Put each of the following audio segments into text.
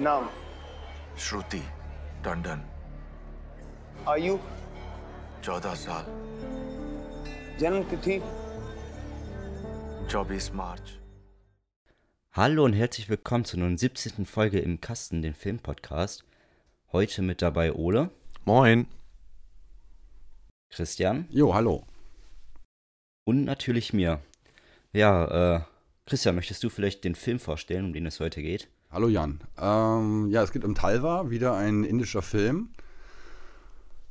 नाम श्रुति टंडन आयु चौदह साल जन्म तिथि चौबीस मार्च Hallo und herzlich willkommen zur nun 17. Folge im Kasten, den Filmpodcast. Heute mit dabei Ole, Moin. Christian Jo, hallo. und natürlich mir. Ja, äh, Christian, möchtest du vielleicht den Film vorstellen, um den es heute geht? Hallo Jan. Ähm, ja, es geht um Talva, wieder ein indischer Film.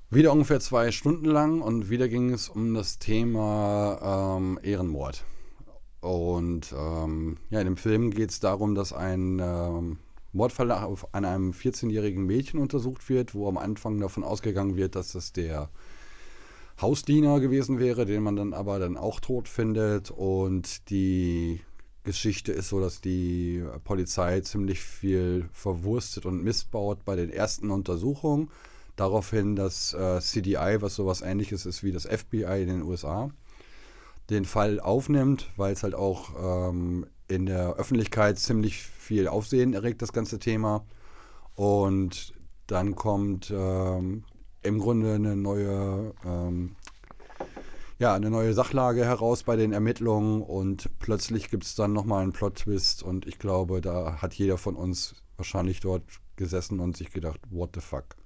Wieder ungefähr zwei Stunden lang und wieder ging es um das Thema ähm, Ehrenmord. Und ähm, ja, in dem Film geht es darum, dass ein ähm, Mordfall an einem 14-jährigen Mädchen untersucht wird, wo am Anfang davon ausgegangen wird, dass das der Hausdiener gewesen wäre, den man dann aber dann auch tot findet. Und die Geschichte ist so, dass die Polizei ziemlich viel verwurstet und missbaut bei den ersten Untersuchungen. Daraufhin das äh, CDI, was sowas ähnliches ist wie das FBI in den USA, den Fall aufnimmt, weil es halt auch ähm, in der Öffentlichkeit ziemlich viel Aufsehen erregt, das ganze Thema. Und dann kommt ähm, im Grunde eine neue, ähm, ja, eine neue Sachlage heraus bei den Ermittlungen und plötzlich gibt es dann nochmal einen Plot-Twist und ich glaube, da hat jeder von uns wahrscheinlich dort gesessen und sich gedacht, what the fuck.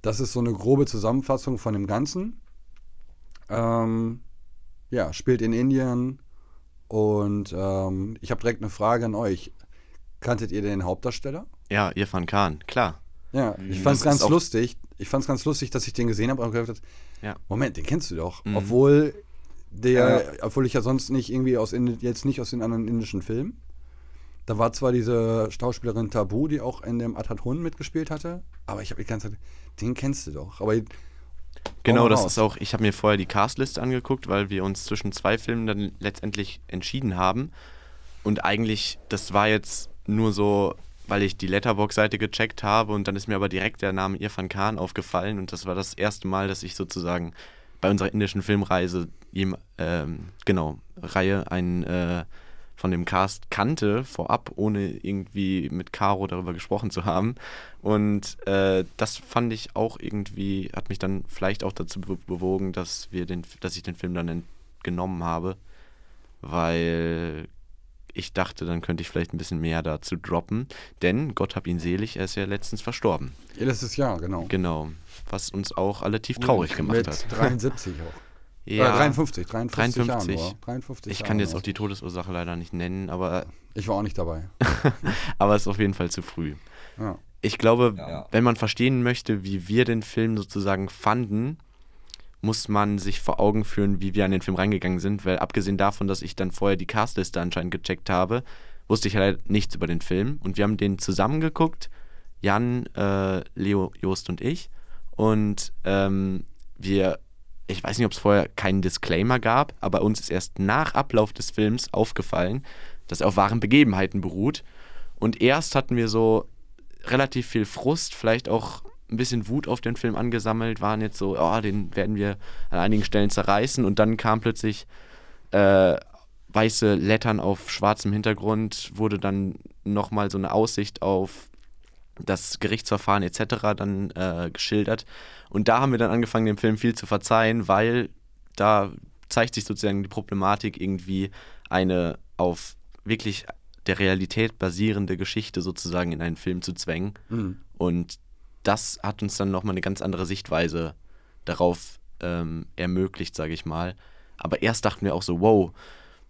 Das ist so eine grobe Zusammenfassung von dem Ganzen. Ähm, ja, spielt in Indien und ähm, ich habe direkt eine Frage an euch. Kanntet ihr den Hauptdarsteller? Ja, Irfan Khan, klar. Ja, ich Mhm. fand es ganz lustig. Ich fand es ganz lustig, dass ich den gesehen habe und gedacht habe, Ja. Moment, den kennst du doch. Mhm. Obwohl der, obwohl ich ja sonst nicht irgendwie aus Indi- jetzt nicht aus den anderen indischen Filmen. Da war zwar diese Schauspielerin Tabu, die auch in dem Atatun mitgespielt hatte, aber ich habe die ganze Zeit, den kennst du doch. Aber Genau, das raus. ist auch, ich habe mir vorher die Castliste angeguckt, weil wir uns zwischen zwei Filmen dann letztendlich entschieden haben. Und eigentlich, das war jetzt nur so, weil ich die Letterbox-Seite gecheckt habe und dann ist mir aber direkt der Name Irfan Khan aufgefallen und das war das erste Mal, dass ich sozusagen bei unserer indischen Filmreise, ähm, genau, Reihe einen äh, von dem Cast kannte vorab, ohne irgendwie mit Caro darüber gesprochen zu haben. Und äh, das fand ich auch irgendwie, hat mich dann vielleicht auch dazu be bewogen, dass wir den, dass ich den Film dann genommen habe, weil ich dachte, dann könnte ich vielleicht ein bisschen mehr dazu droppen. Denn Gott hab ihn selig, er ist ja letztens verstorben. letztes Jahr, genau. Genau. Was uns auch alle tief traurig gemacht Mit hat. 73 auch. Ja, Äh, 53, 53, 53. Jahren. nur. 53 ich kann Jahren jetzt nur. auch die Todesursache leider nicht nennen, aber, Ich war auch nicht dabei. aber es ist auf jeden Fall zu früh. Ja. Ich glaube, Ja. wenn man verstehen möchte, wie wir den Film sozusagen fanden, muss man sich vor Augen führen, wie wir an den Film reingegangen sind, weil abgesehen davon, dass ich dann vorher die Castliste anscheinend gecheckt habe, wusste ich halt nichts über den Film. Und wir haben den zusammengeguckt, Jan, äh, Leo, Jost und ich. Und ähm, wir, ich weiß nicht, ob es vorher keinen Disclaimer gab, aber uns ist erst nach Ablauf des Films aufgefallen, dass er auf wahren Begebenheiten beruht. Und erst hatten wir so relativ viel Frust, vielleicht auch ein bisschen Wut auf den Film angesammelt, waren jetzt so, oh, den werden wir an einigen Stellen zerreißen und dann kam plötzlich äh, weiße Lettern auf schwarzem Hintergrund, wurde dann nochmal so eine Aussicht auf das Gerichtsverfahren etc. dann äh, geschildert und da haben wir dann angefangen, dem Film viel zu verzeihen, weil da zeigt sich sozusagen die Problematik irgendwie eine auf wirklich der Realität basierende Geschichte sozusagen in einen Film zu zwängen. Mhm. Und das hat uns dann nochmal eine ganz andere Sichtweise darauf ähm, ermöglicht, sage ich mal. Aber erst dachten wir auch so, wow,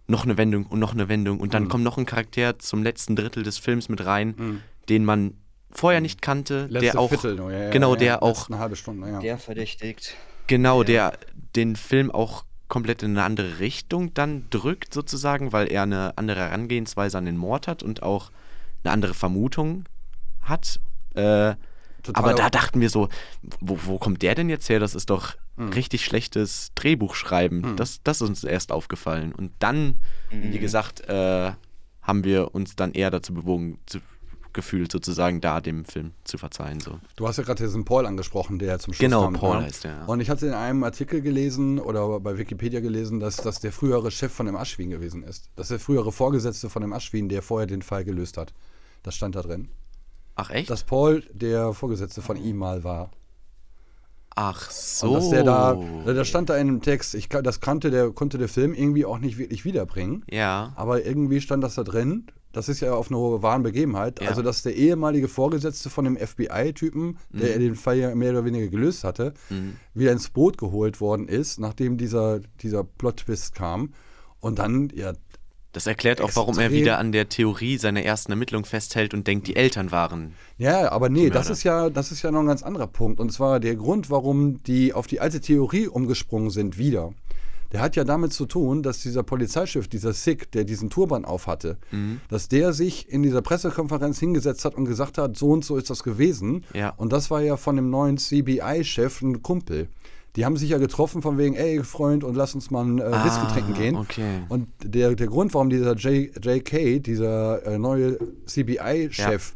noch eine Wendung und noch eine Wendung. Und dann Mhm. kommt noch ein Charakter zum letzten Drittel des Films mit rein, den man vorher nicht kannte, Letzte der auch, Viertel nur, ja, ja, genau, ja, der auch, Eine halbe Stunde, ja. Der verdächtigt. genau, der den Film auch komplett in eine andere Richtung dann drückt, sozusagen, weil er eine andere Herangehensweise an den Mord hat und auch eine andere Vermutung hat. Äh, Total aber da dachten wir so, wo, wo kommt der denn jetzt her? Das ist doch Hm. richtig schlechtes Drehbuchschreiben. Hm. Das, das ist uns erst aufgefallen. Und dann, Mhm. wie gesagt, äh, haben wir uns dann eher dazu bewogen, zu, gefühlt sozusagen da dem Film zu verzeihen. So. Du hast ja gerade diesen Paul angesprochen, der zum Schluss Genau, kam. Paul ne? heißt der, ja. Und ich hatte in einem Artikel gelesen oder bei Wikipedia gelesen, dass das der frühere Chef von dem Aschwin gewesen ist. Das ist der frühere Vorgesetzte von dem Aschwin, der vorher den Fall gelöst hat. Das stand da drin. Ach echt? dass Paul der Vorgesetzte von ihm mal war. Ach so. Und dass der da, da stand da in einem Text, ich, das kannte der, konnte der Film irgendwie auch nicht wirklich wiederbringen. Ja. Aber irgendwie stand das da drin. Das ist ja auf eine wahren Begebenheit. Ja. Also, dass der ehemalige Vorgesetzte von dem FBI-Typen, der Mhm. den Fall ja mehr oder weniger gelöst hatte, wieder ins Boot geholt worden ist, nachdem dieser, dieser Plot-Twist kam. Und dann, ja, Das erklärt auch, warum er wieder an der Theorie seiner ersten Ermittlung festhält und denkt, die Eltern waren. Ja, aber nee, das ist ja, das ist ja noch ein ganz anderer Punkt. Und zwar der Grund, warum die auf die alte Theorie umgesprungen sind wieder. Der hat ja damit zu tun, dass dieser Polizeichef, dieser Sick, der diesen Turban aufhatte, Mhm. dass der sich in dieser Pressekonferenz hingesetzt hat und gesagt hat, so und so ist das gewesen. Ja. Und das war ja von dem neuen CBI-Chef ein Kumpel. Die haben sich ja getroffen von wegen, ey Freund, und lass uns mal ein äh, Whisky Ah, trinken gehen. okay. Und der, der Grund, warum dieser J, JK, dieser äh, neue CBI-Chef,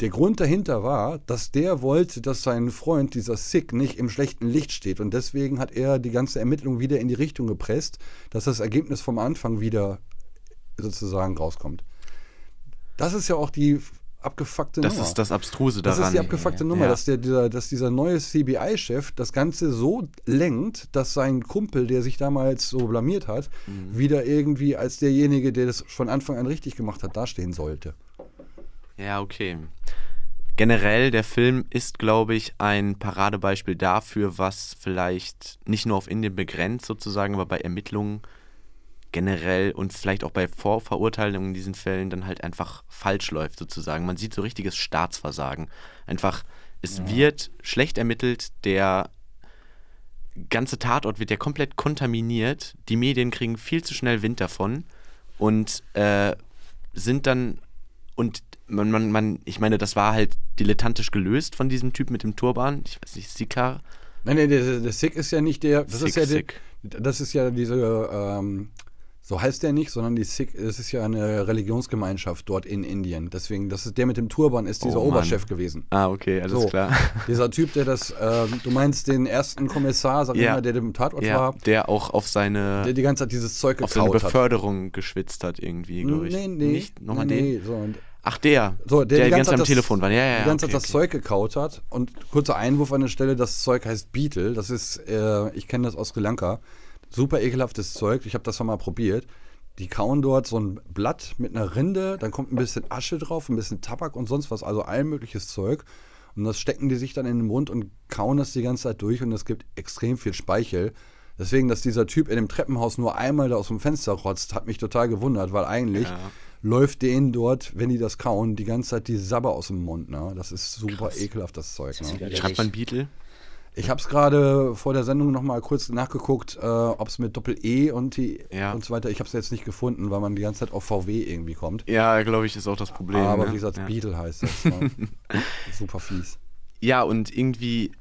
der Grund dahinter war, dass der wollte, dass sein Freund, dieser Sick, nicht im schlechten Licht steht. Und deswegen hat er die ganze Ermittlung wieder in die Richtung gepresst, dass das Ergebnis vom Anfang wieder sozusagen rauskommt. Das ist ja auch die abgefuckte Das Nummer. ist das Abstruse Das daran. ist die abgefuckte Nummer, Ja. dass, der, dieser, dass dieser neue CBI-Chef das Ganze so lenkt, dass sein Kumpel, der sich damals so blamiert hat, Mhm. wieder irgendwie als derjenige, der das von Anfang an richtig gemacht hat, dastehen sollte. Ja, okay. Generell, der Film ist, glaube ich, ein Paradebeispiel dafür, was vielleicht nicht nur auf Indien begrenzt sozusagen, aber bei Ermittlungen generell und vielleicht auch bei Vorverurteilungen in diesen Fällen dann halt einfach falsch läuft sozusagen. Man sieht so richtiges Staatsversagen. Einfach, es wird schlecht ermittelt, der ganze Tatort wird ja komplett kontaminiert, die Medien kriegen viel zu schnell Wind davon und äh, sind dann und man, man, man, ich meine, das war halt dilettantisch gelöst von diesem Typ mit dem Turban. Ich weiß nicht, Sikar. Nein, nein, der, der Sick ist ja nicht der. Das Sick, ist ja der, Sick. Das ist ja diese. Ähm, so heißt der nicht, sondern die Sikh, es ist ja eine Religionsgemeinschaft dort in Indien. Deswegen, das ist der mit dem Turban, ist dieser Oh. Oberchef gewesen. Ah, okay, alles So, klar. Dieser Typ, der das, ähm, du meinst den ersten Kommissar, sag ich Ja. mal, der dem Tatort Ja, war, der auch auf seine, der die ganze Zeit dieses Zeug auf seine gekaut hat. Beförderung geschwitzt hat irgendwie, glaube ich. Nee, nee. Nicht? Nochmal nee, den? nee, so, und Ach, der. So, der, der die ganze Zeit am Zeit Telefon war. Ja, ja, ja. die ganze okay, Zeit das okay. Zeug gekaut hat. Und kurzer Einwurf an der Stelle, das Zeug heißt Beetle. Das ist, äh, ich kenne das aus Sri Lanka. Super ekelhaftes Zeug. Ich habe das schon mal probiert. Die kauen dort so ein Blatt mit einer Rinde, dann kommt ein bisschen Asche drauf, ein bisschen Tabak und sonst was, also all mögliches Zeug. Und das stecken die sich dann in den Mund und kauen das die ganze Zeit durch und es gibt extrem viel Speichel. Deswegen, dass dieser Typ in dem Treppenhaus nur einmal da aus dem Fenster rotzt, hat mich total gewundert, weil eigentlich Ja. läuft denen dort, wenn die das kauen, die ganze Zeit die Sabber aus dem Mund. Ne? Das ist super ekelhaft, das Zeug. Ne? Schreibt man Beetle? Ich habe es gerade vor der Sendung noch mal kurz nachgeguckt, äh, ob es mit Doppel-E und, die- Ja. und so weiter, ich habe es jetzt nicht gefunden, weil man die ganze Zeit auf VW irgendwie kommt. Ja, glaube ich, ist auch das Problem. Aber ne? wie gesagt, ja. Beetle heißt das. Ne? super fies. Ja, und irgendwie,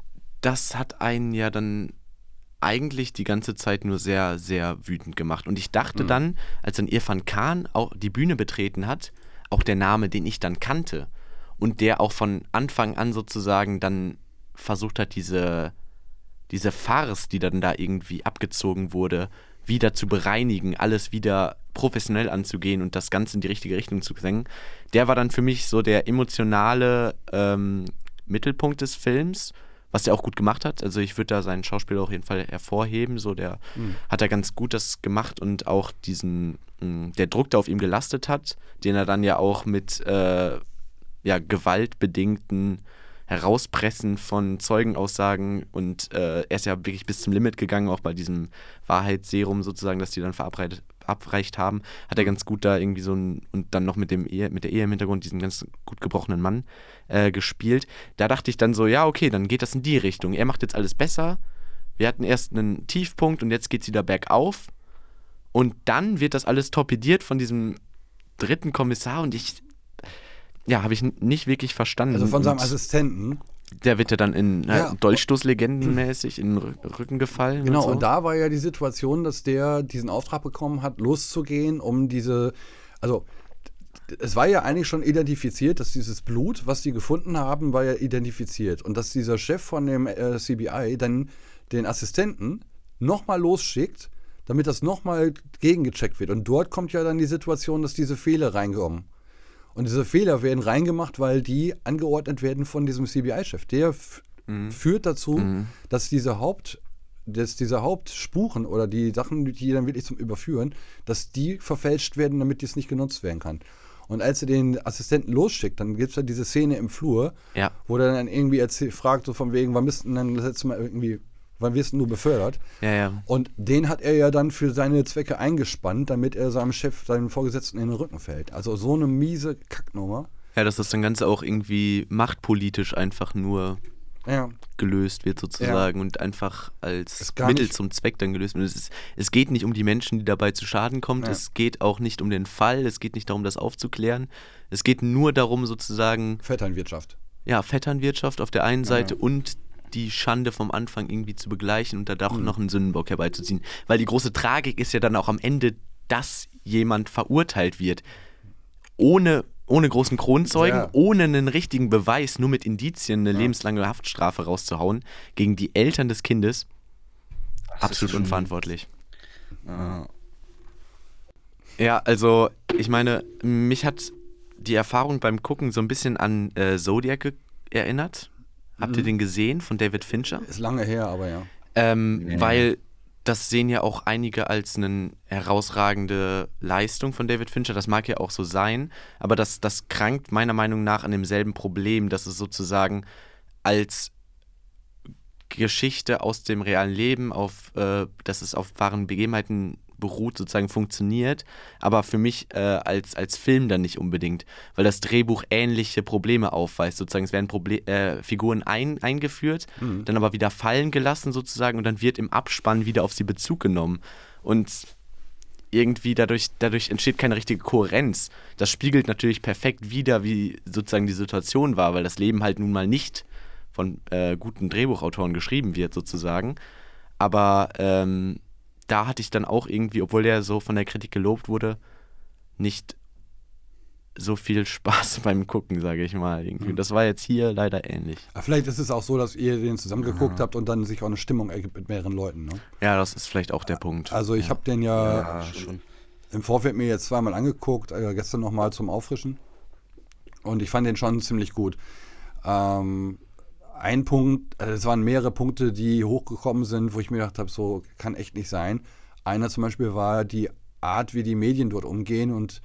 das hat einen ja dann eigentlich die ganze Zeit nur sehr, sehr wütend gemacht. Und ich Mhm. dachte dann, als dann Irfan Khan auch die Bühne betreten hat, auch der Name, den ich dann kannte und der auch von Anfang an sozusagen dann versucht hat, diese, diese Farce, die dann da irgendwie abgezogen wurde, wieder zu bereinigen, alles wieder professionell anzugehen und das Ganze in die richtige Richtung zu senken. Der war dann für mich so der emotionale ähm, Mittelpunkt des Films, was er auch gut gemacht hat. Also ich würde da seinen Schauspieler auf jeden Fall hervorheben. So der hat er ganz gut das gemacht und auch diesen, mh, der Druck, der auf ihm gelastet hat, den er dann ja auch mit äh, ja, gewaltbedingten Herauspressen von Zeugenaussagen und äh, er ist ja wirklich bis zum Limit gegangen, auch bei diesem Wahrheitsserum sozusagen, das die dann verabreicht, verabreicht haben, hat er ganz gut da irgendwie so ein, und dann noch mit dem Ehe, mit der Ehe im Hintergrund diesen ganz gut gebrochenen Mann äh, gespielt. Da dachte ich dann so, ja, okay, dann geht das in die Richtung. Er macht jetzt alles besser. Wir hatten erst einen Tiefpunkt und jetzt geht es wieder bergauf. Und dann wird das alles torpediert von diesem dritten Kommissar und ich, ja, habe ich nicht wirklich verstanden. Also von seinem Und Assistenten. Der wird ja dann in Ja. ja. Dolchstoßlegendenmäßig in den Rü- Rücken gefallen. Genau, und, so. und da war ja die Situation, dass der diesen Auftrag bekommen hat, loszugehen, um diese, also es war ja eigentlich schon identifiziert, dass dieses Blut, was die gefunden haben, war ja identifiziert. Und dass dieser Chef von dem äh, CBI dann den Assistenten nochmal losschickt, damit das nochmal gegengecheckt wird. Und dort kommt ja dann die Situation, dass diese Fehler reinkommen. Und diese Fehler werden reingemacht, weil die angeordnet werden von diesem CBI-Chef. Der f- führt dazu, dass diese Haupt dass diese Hauptspuren oder die Sachen, die dann wirklich zum Überführen, dass die verfälscht werden, damit dies nicht genutzt werden kann. Und als er den Assistenten losschickt, dann gibt es ja diese Szene im Flur, Ja. wo der dann irgendwie fragt, so von wegen, wann bist du denn dann das letzte Mal irgendwie, wann wirst du befördert? Ja, ja. Und den hat er ja dann für seine Zwecke eingespannt, damit er seinem Chef, seinem Vorgesetzten in den Rücken fällt. Also so eine miese Kacknummer. Ja, dass das dann Ganze auch irgendwie machtpolitisch einfach nur Ja. gelöst wird sozusagen und einfach als Mittel nicht- zum Zweck dann gelöst wird. Es, ist, es geht nicht um die Menschen, die dabei zu Schaden kommen. Ja. Es geht auch nicht um den Fall. Es geht nicht darum, das aufzuklären. Es geht nur darum, sozusagen, Vetternwirtschaft. ja, Vetternwirtschaft auf der einen Seite und die Schande vom Anfang irgendwie zu begleichen und da doch Mhm. noch einen Sündenbock herbeizuziehen. Weil die große Tragik ist ja dann auch am Ende, dass jemand verurteilt wird. Ohne, ohne großen Kronzeugen, Ja. ohne einen richtigen Beweis, nur mit Indizien eine lebenslange Haftstrafe rauszuhauen gegen die Eltern des Kindes. Absolut schon- unverantwortlich. Ja. Ja, also ich meine, mich hat die Erfahrung beim Gucken so ein bisschen an äh, Zodiac erinnert. Habt Mhm. ihr den gesehen von David Fincher? Ist lange her, aber ja. Ähm, Nee. Weil das sehen ja auch einige als eine herausragende Leistung von David Fincher. Das mag ja auch so sein, aber das, das krankt meiner Meinung nach an demselben Problem, dass es sozusagen als Geschichte aus dem realen Leben, auf, äh, dass es auf wahren Begebenheiten beruht, sozusagen funktioniert, aber für mich äh, als, als Film dann nicht unbedingt, weil das Drehbuch ähnliche Probleme aufweist. Sozusagen, es werden Proble äh, Figuren ein, eingeführt, dann aber wieder fallen gelassen sozusagen und dann wird im Abspann wieder auf sie Bezug genommen. Und irgendwie dadurch, dadurch entsteht keine richtige Kohärenz. Das spiegelt natürlich perfekt wider, wie sozusagen die Situation war, weil das Leben halt nun mal nicht von äh, guten Drehbuchautoren geschrieben wird, sozusagen. Aber ähm, da hatte ich dann auch irgendwie, obwohl der so von der Kritik gelobt wurde, nicht so viel Spaß beim Gucken, sage ich mal. Irgendwie. Das war jetzt hier leider ähnlich. Aber vielleicht ist es auch so, dass ihr den zusammengeguckt habt und dann sich auch eine Stimmung ergibt mit mehreren Leuten. Ne? Ja, das ist vielleicht auch der Punkt. Also ich habe den ja, Ja, schon. im Vorfeld mir jetzt zweimal angeguckt, äh, gestern nochmal zum Auffrischen. Und ich fand den schon ziemlich gut. Ähm, ein Punkt, also es waren mehrere Punkte, die hochgekommen sind, wo ich mir gedacht habe, so kann echt nicht sein. Einer zum Beispiel war die Art, wie die Medien dort umgehen und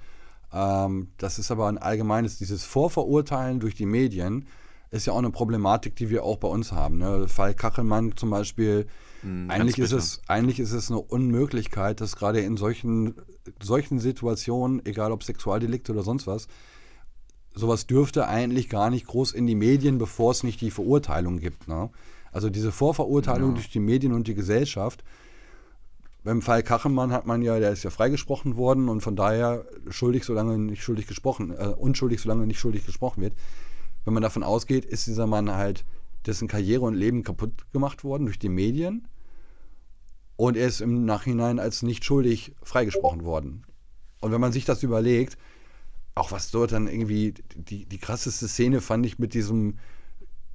ähm, das ist aber ein allgemeines, dieses Vorverurteilen durch die Medien ist ja auch eine Problematik, die wir auch bei uns haben. Ne? Fall Kachelmann zum Beispiel, Hm, eigentlich, ist es, eigentlich ist es eine Unmöglichkeit, dass gerade in solchen, solchen Situationen, egal ob Sexualdelikte oder sonst was, sowas dürfte eigentlich gar nicht groß in die Medien, bevor es nicht die Verurteilung gibt. Ne? Also diese Vorverurteilung durch die Medien und die Gesellschaft. Beim Fall Kachelmann hat man ja, der ist ja freigesprochen worden und von daher schuldig, solange nicht schuldig gesprochen, äh, unschuldig, solange nicht schuldig gesprochen wird. Wenn man davon ausgeht, ist dieser Mann halt dessen Karriere und Leben kaputt gemacht worden durch die Medien und er ist im Nachhinein als nicht schuldig freigesprochen worden. Und wenn man sich das überlegt, auch was dort dann irgendwie, die, die krasseste Szene fand ich mit diesem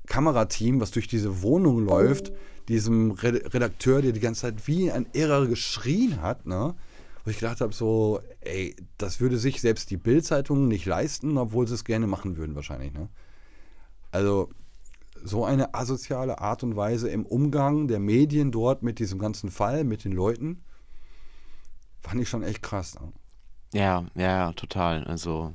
Kamerateam, was durch diese Wohnung läuft, diesem Red- Redakteur, der die ganze Zeit wie ein Irrer geschrien hat, ne? Wo ich gedacht habe, so, ey, das würde sich selbst die Bild-Zeitung nicht leisten, obwohl sie es gerne machen würden, wahrscheinlich, ne? Also, so eine asoziale Art und Weise im Umgang der Medien dort mit diesem ganzen Fall, mit den Leuten, fand ich schon echt krass. Ne? Ja, ja, total. Also,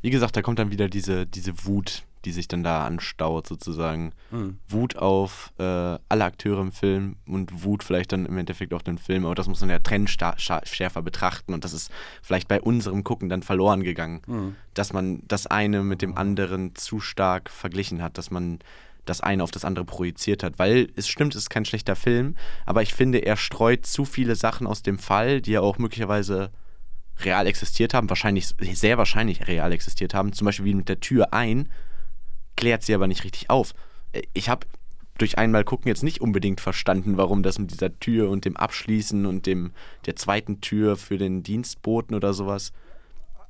wie gesagt, da kommt dann wieder diese, diese Wut, die sich dann da anstaut, sozusagen. Mhm. Wut auf äh, alle Akteure im Film und Wut vielleicht dann im Endeffekt auch den Film. Aber das muss man ja trennschärfer betrachten und das ist vielleicht bei unserem Gucken dann verloren gegangen. Mhm. Dass man das eine mit dem anderen zu stark verglichen hat, dass man das eine auf das andere projiziert hat. Weil es stimmt, es ist kein schlechter Film, aber ich finde, er streut zu viele Sachen aus dem Fall, die ja auch möglicherweise real existiert haben, wahrscheinlich, sehr wahrscheinlich real existiert haben, zum Beispiel wie mit der Tür ein, klärt sie aber nicht richtig auf. Ich habe durch einmal gucken jetzt nicht unbedingt verstanden, warum das mit dieser Tür und dem Abschließen und dem der zweiten Tür für den Dienstboten oder sowas,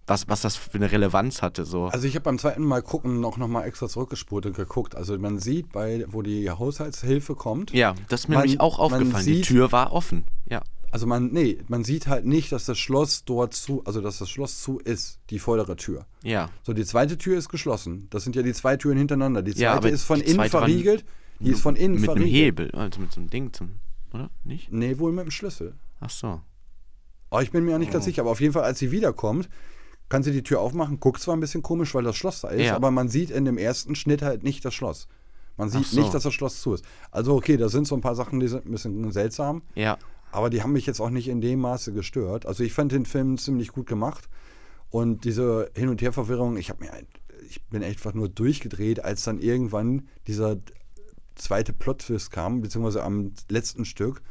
was, was das für eine Relevanz hatte. So. Also ich habe beim zweiten Mal gucken auch nochmal extra zurückgespult und geguckt. Also man sieht, bei, wo die Haushaltshilfe kommt, ja, das ist mir man- nämlich auch aufgefallen. Die sieht- Tür war offen. Ja. Also man, nee, man sieht halt nicht, dass das Schloss dort zu, also dass das Schloss zu ist, die vordere Tür. Ja. So, die zweite Tür ist geschlossen. Das sind ja die zwei Türen hintereinander. Die zweite Ja, ist von innen verriegelt. Die ist von innen Mit einem verriegelt. Hebel, also mit so einem Ding zum. Oder? Nicht? Nee, wohl mit dem Schlüssel. Ach so. Aber ich bin mir auch nicht Oh. ganz sicher. Aber auf jeden Fall, als sie wiederkommt, kann sie die Tür aufmachen. Guckt zwar ein bisschen komisch, weil das Schloss da ist, Ja. aber man sieht in dem ersten Schnitt halt nicht das Schloss. Man sieht so. nicht, dass das Schloss zu ist. Also okay, da sind so ein paar Sachen, die sind ein bisschen seltsam. Ja. Aber die haben mich jetzt auch nicht in dem Maße gestört. Also ich fand den Film ziemlich gut gemacht. Und diese Hin- und Herverwirrung, ich habe mir, ein- ich bin einfach nur durchgedreht, als dann irgendwann dieser zweite Plot-Twist kam, beziehungsweise am letzten Stück.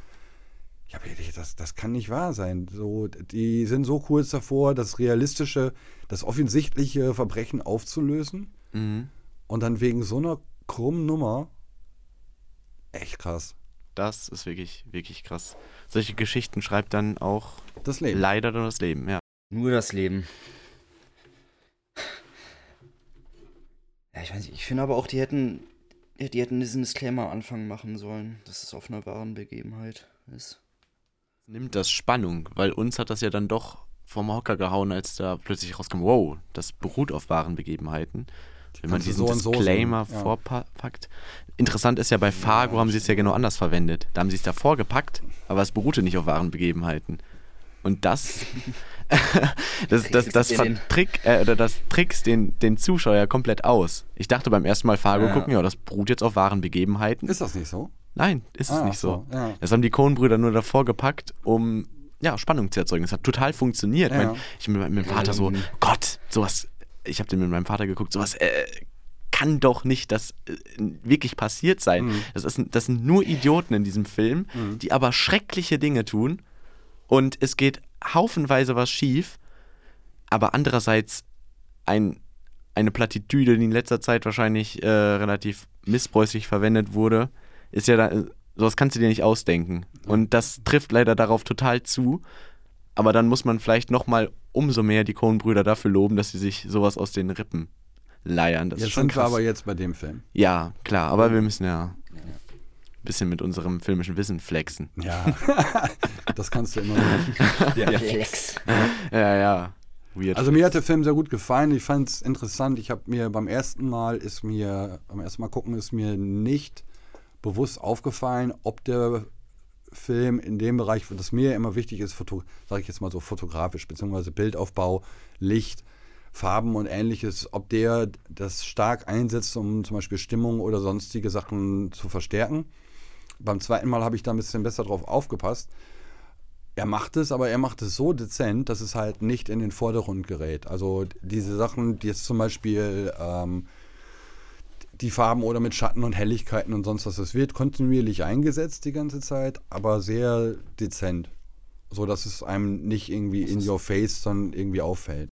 Ich habe gedacht, das, das kann nicht wahr sein. So, die sind so kurz davor, das realistische, das offensichtliche Verbrechen aufzulösen. Mhm. Und dann wegen so einer krummen Nummer. Echt krass. Das ist wirklich, wirklich krass. Solche Geschichten schreibt dann auch Das Leben. leider nur das Leben, ja. Nur das Leben. Ja, ich weiß nicht, ich finde aber auch, die hätten, die hätten diesen Disclaimer am Anfang machen sollen, dass es auf einer wahren Begebenheit ist. Nimmt das Spannung, weil uns hat das ja dann doch vom Hocker gehauen, als da plötzlich rauskam, wow, das beruht auf wahren Begebenheiten. Wenn man diesen so und so Disclaimer sehen, ja. vorpackt. Interessant ist ja, bei Fargo haben sie es ja genau anders verwendet. Da haben sie es davor gepackt, aber es beruhte nicht auf wahren Begebenheiten. Und das, das, das, das, den- vertrick, äh, oder das trickst den, den Zuschauer komplett aus. Ich dachte beim ersten Mal Fargo Ja. gucken, ja, das beruht jetzt auf wahren Begebenheiten. Ist das nicht so? Nein, ist es Ah, nicht so. so, ja. Das haben die Coen-Brüder nur davor gepackt, um ja, Spannung zu erzeugen. Das hat total funktioniert. Ja. Mein, ich bin mit meinem Vater so, Ähm. Gott, sowas, ich habe den mit meinem Vater geguckt, sowas äh, kann doch nicht das äh, wirklich passiert sein. Mhm. Das, ist, das sind nur Idioten in diesem Film, die aber schreckliche Dinge tun und es geht haufenweise was schief, aber andererseits ein, eine Plattitüde, die in letzter Zeit wahrscheinlich äh, relativ missbräuchlich verwendet wurde, ist ja da, sowas kannst du dir nicht ausdenken. Und das trifft leider darauf total zu. Aber dann muss man vielleicht nochmal umso mehr die Coen-Brüder dafür loben, dass sie sich sowas aus den Rippen leiern. Das ist Jetzt schon sind wir krass. aber jetzt bei dem Film. ja, klar, aber wir müssen ja ein bisschen mit unserem filmischen Wissen flexen. Ja, das kannst du immer noch. Der Flex. Ja, ja. Weird. Also mir hat der Film sehr gut gefallen. Ich fand es interessant. Ich habe mir beim ersten Mal ist mir beim ersten Mal gucken ist mir nicht bewusst aufgefallen, ob der Film in dem Bereich, das mir immer wichtig ist, sage ich jetzt mal so fotografisch beziehungsweise Bildaufbau, Licht, Farben und ähnliches, ob der das stark einsetzt, um zum Beispiel Stimmung oder sonstige Sachen zu verstärken. Beim zweiten Mal habe ich da ein bisschen besser drauf aufgepasst. Er macht es, aber er macht es so dezent, dass es halt nicht in den Vordergrund gerät. Also diese Sachen, die jetzt zum Beispiel ähm, die Farben oder mit Schatten und Helligkeiten und sonst was, das wird kontinuierlich eingesetzt die ganze Zeit, aber sehr dezent. So dass es einem nicht irgendwie in your face dann irgendwie auffällt.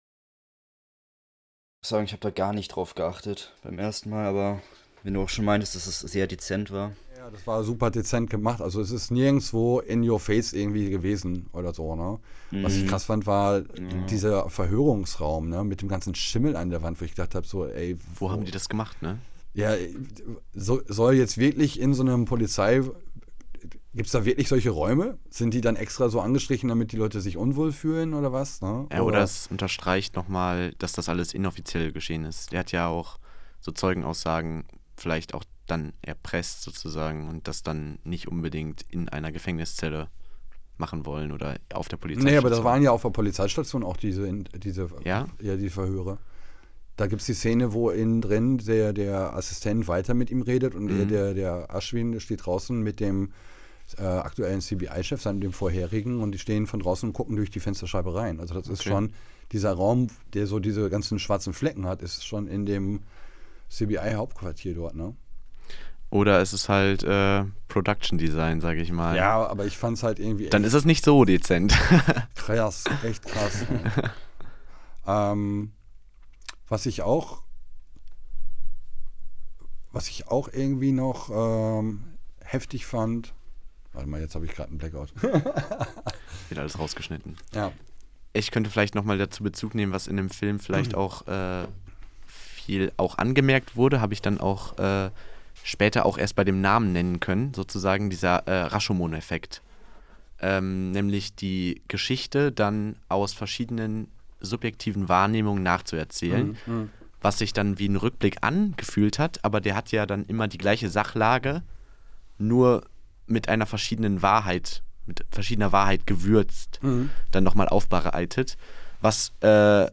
Ich muss sagen, ich habe da gar nicht drauf geachtet beim ersten Mal, aber wenn du auch schon meintest, dass es sehr dezent war. Ja, das war super dezent gemacht. Also es ist nirgendwo in your face irgendwie gewesen oder so, ne? Was ich Mhm. krass fand, war dieser Verhörungsraum, ne? Mit dem ganzen Schimmel an der Wand, wo ich gedacht habe, so, ey, Wo haben die das gemacht, ne? Ja, so, soll jetzt wirklich in so einem Polizei. Gibt es da wirklich solche Räume? Sind die dann extra so angestrichen, damit die Leute sich unwohl fühlen oder was? Ne? Ja, oder es unterstreicht nochmal, dass das alles inoffiziell geschehen ist. Der hat ja auch so Zeugenaussagen vielleicht auch dann erpresst sozusagen und das dann nicht unbedingt in einer Gefängniszelle machen wollen oder auf der Polizei. Nee, aber das waren ja auf der Polizeistation auch diese, diese, Ja? ja, die Verhöre. Da gibt es die Szene, wo innen drin der, der Assistent weiter mit ihm redet und er, Mhm. der, der Ashwin steht draußen mit dem äh, aktuellen CBI-Chef, seinem dem vorherigen, und die stehen von draußen und gucken durch die Fensterscheibe rein. Also das ist Okay. schon, dieser Raum, der so diese ganzen schwarzen Flecken hat, ist schon in dem CBI-Hauptquartier dort, ne? Oder es ist halt äh, Production Design, sage ich mal. Ja, aber ich fand es halt irgendwie Dann ist es nicht so dezent. krass, echt krass. ähm, was ich auch, was ich auch irgendwie noch ähm, heftig fand, warte mal, jetzt habe ich gerade einen Blackout. Wird alles rausgeschnitten. ja, Ich könnte vielleicht nochmal dazu Bezug nehmen, was in dem Film vielleicht Mhm. auch äh, viel auch angemerkt wurde, habe ich dann auch äh, später auch erst bei dem Namen nennen können, sozusagen dieser äh, Rashomon-Effekt. ähm, nämlich die Geschichte dann aus verschiedenen subjektiven Wahrnehmungen nachzuerzählen, Mhm. was sich dann wie ein Rückblick angefühlt hat, aber der hat ja dann immer die gleiche Sachlage, nur mit einer verschiedenen Wahrheit, mit verschiedener Wahrheit gewürzt, Mhm. dann nochmal aufbereitet, was äh,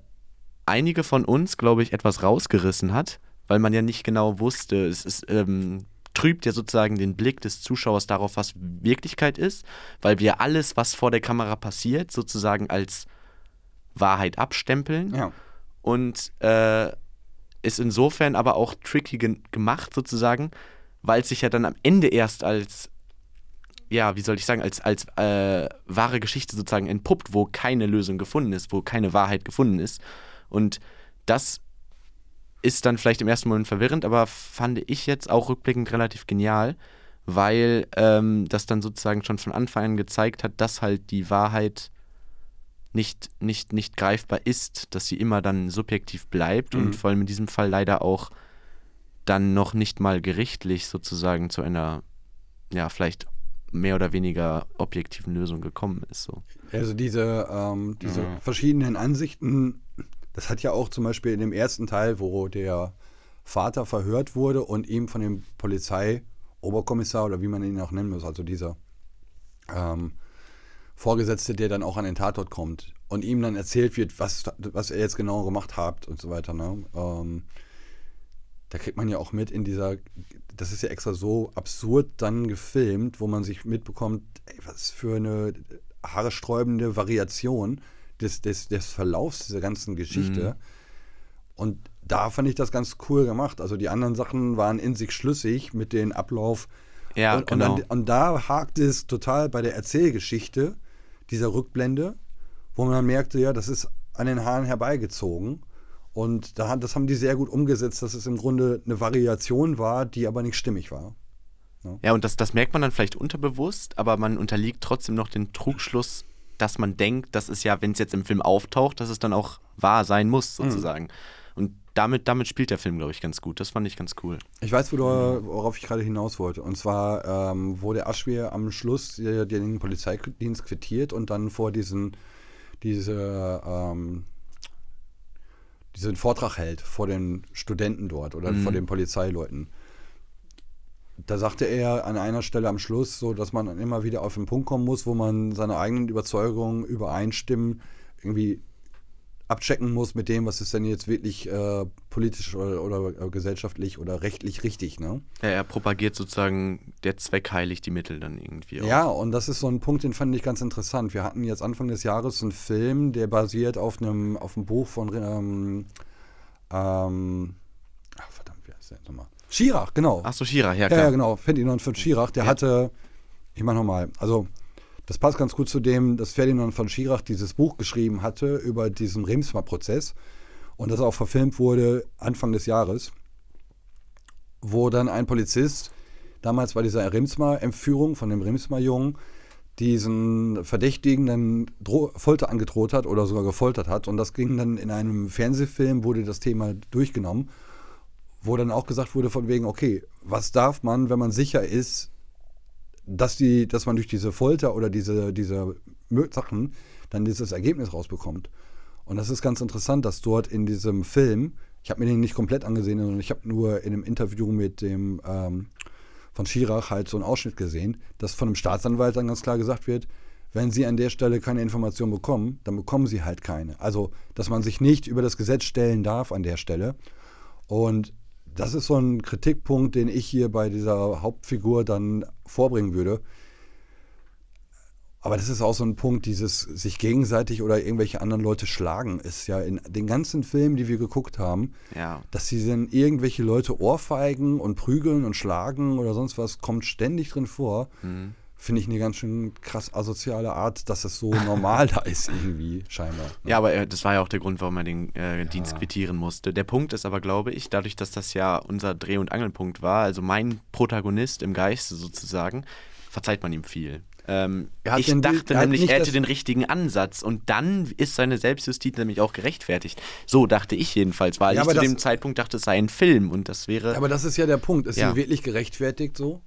einige von uns, glaube ich, etwas rausgerissen hat, weil man ja nicht genau wusste, es ist, ähm, trübt ja sozusagen den Blick des Zuschauers darauf, was Wirklichkeit ist, weil wir alles, was vor der Kamera passiert, sozusagen als Wahrheit abstempeln Ja. und äh, ist insofern aber auch tricky ge gemacht sozusagen, weil es sich ja dann am Ende erst als ja, wie soll ich sagen, als, als äh, wahre Geschichte sozusagen entpuppt, wo keine Lösung gefunden ist, wo keine Wahrheit gefunden ist. Und das ist dann vielleicht im ersten Moment verwirrend, aber fand ich jetzt auch rückblickend relativ genial, weil ähm, das dann sozusagen schon von Anfang an gezeigt hat, dass halt die Wahrheit nicht, nicht, nicht greifbar ist, dass sie immer dann subjektiv bleibt Mhm. und vor allem in diesem Fall leider auch dann noch nicht mal gerichtlich sozusagen zu einer, ja, vielleicht mehr oder weniger objektiven Lösung gekommen ist. So. Also diese, ähm, diese Ja. verschiedenen Ansichten, das hat ja auch zum Beispiel in dem ersten Teil, wo der Vater verhört wurde und ihm von dem Polizeioberkommissar oder wie man ihn auch nennen muss, also dieser ähm, Vorgesetzte, der dann auch an den Tatort kommt und ihm dann erzählt wird, was, was er jetzt genau gemacht hat und so weiter. Ne? Ähm, da kriegt man ja auch mit in dieser, das ist ja extra so absurd dann gefilmt, wo man sich mitbekommt, ey, was für eine haarsträubende Variation des, des, des Verlaufs dieser ganzen Geschichte. Und da fand ich das ganz cool gemacht. Also die anderen Sachen waren in sich schlüssig mit dem Ablauf. Ja, und, genau. und, dann, und da hakt es total bei der Erzählgeschichte dieser Rückblende, wo man merkte, ja, das ist an den Haaren herbeigezogen. Und da, das haben die sehr gut umgesetzt, dass es im Grunde eine Variation war, die aber nicht stimmig war. Ja, und das, das merkt man dann vielleicht unterbewusst, aber man unterliegt trotzdem noch den Trugschluss, dass man denkt, dass es ja, wenn es jetzt im Film auftaucht, dass es dann auch wahr sein muss, sozusagen. Und damit, damit spielt der Film, glaube ich, ganz gut. Das fand ich ganz cool. Ich weiß, worauf ich gerade hinaus wollte. Und zwar, ähm, wo der Aschwer am Schluss den Polizeidienst quittiert und dann vor diesen, diese, ähm, diesen Vortrag hält vor den Studenten dort oder vor den Polizeileuten. Da sagte er an einer Stelle am Schluss so, dass man immer wieder auf den Punkt kommen muss, wo man seine eigenen Überzeugungen übereinstimmen, irgendwie abchecken muss mit dem, was ist denn jetzt wirklich äh, politisch oder, oder äh, gesellschaftlich oder rechtlich richtig, ne? Ja, er propagiert sozusagen, der Zweck heiligt die Mittel dann irgendwie. auch. Ja, und das ist so ein Punkt, den fand ich ganz interessant. Wir hatten jetzt Anfang des Jahres einen Film, der basiert auf einem, auf einem Buch von ähm, ähm, ach verdammt, wie heißt der jetzt nochmal? Schirach, genau. Ach so, Shira, ja Ja, klar. ja, genau. Ferdinand von Schirach, der hatte, ich mach nochmal, also das passt ganz gut zu dem, dass Ferdinand von Schirach dieses Buch geschrieben hatte über diesen Remsmar-Prozess und das auch verfilmt wurde Anfang des Jahres, wo dann ein Polizist damals bei dieser Remsmar-Entführung von dem Remsmar-Jungen diesen Verdächtigen dann Dro Folter angedroht hat oder sogar gefoltert hat. Und das ging dann in einem Fernsehfilm, wurde das Thema durchgenommen, wo dann auch gesagt wurde von wegen, okay, was darf man, wenn man sicher ist, dass, die, dass man durch diese Folter oder diese, diese Sachen dann dieses Ergebnis rausbekommt. Und das ist ganz interessant, dass dort in diesem Film, ich habe mir den nicht komplett angesehen, sondern ich habe nur in einem Interview mit dem ähm, von Schirach halt so einen Ausschnitt gesehen, dass von einem Staatsanwalt dann ganz klar gesagt wird, wenn Sie an der Stelle keine Information bekommen, dann bekommen Sie halt keine. Also, dass man sich nicht über das Gesetz stellen darf an der Stelle. Und das ist so ein Kritikpunkt, den ich hier bei dieser Hauptfigur dann vorbringen würde. Aber das ist auch so ein Punkt, dieses sich gegenseitig oder irgendwelche anderen Leute schlagen, ist ja in den ganzen Filmen, die wir geguckt haben, Ja. dass sie dann irgendwelche Leute ohrfeigen und prügeln und schlagen oder sonst was, kommt ständig drin vor. Finde ich eine ganz schön krass asoziale Art, dass es so normal da ist irgendwie, scheinbar. Ja, aber äh, das war ja auch der Grund, warum er den äh, Dienst quittieren musste. Der Punkt ist aber, glaube ich, dadurch, dass das ja unser Dreh- und Angelpunkt war, also mein Protagonist im Geiste sozusagen, verzeiht man ihm viel. Ähm, ich dachte nämlich, er hätte den richtigen Ansatz und dann ist seine Selbstjustiz nämlich auch gerechtfertigt. So dachte ich jedenfalls, weil Ja, ich zu dem Zeitpunkt dachte, es sei ein Film und das wäre. Aber das ist ja der Punkt. Ist Ja. sie wirklich gerechtfertigt so?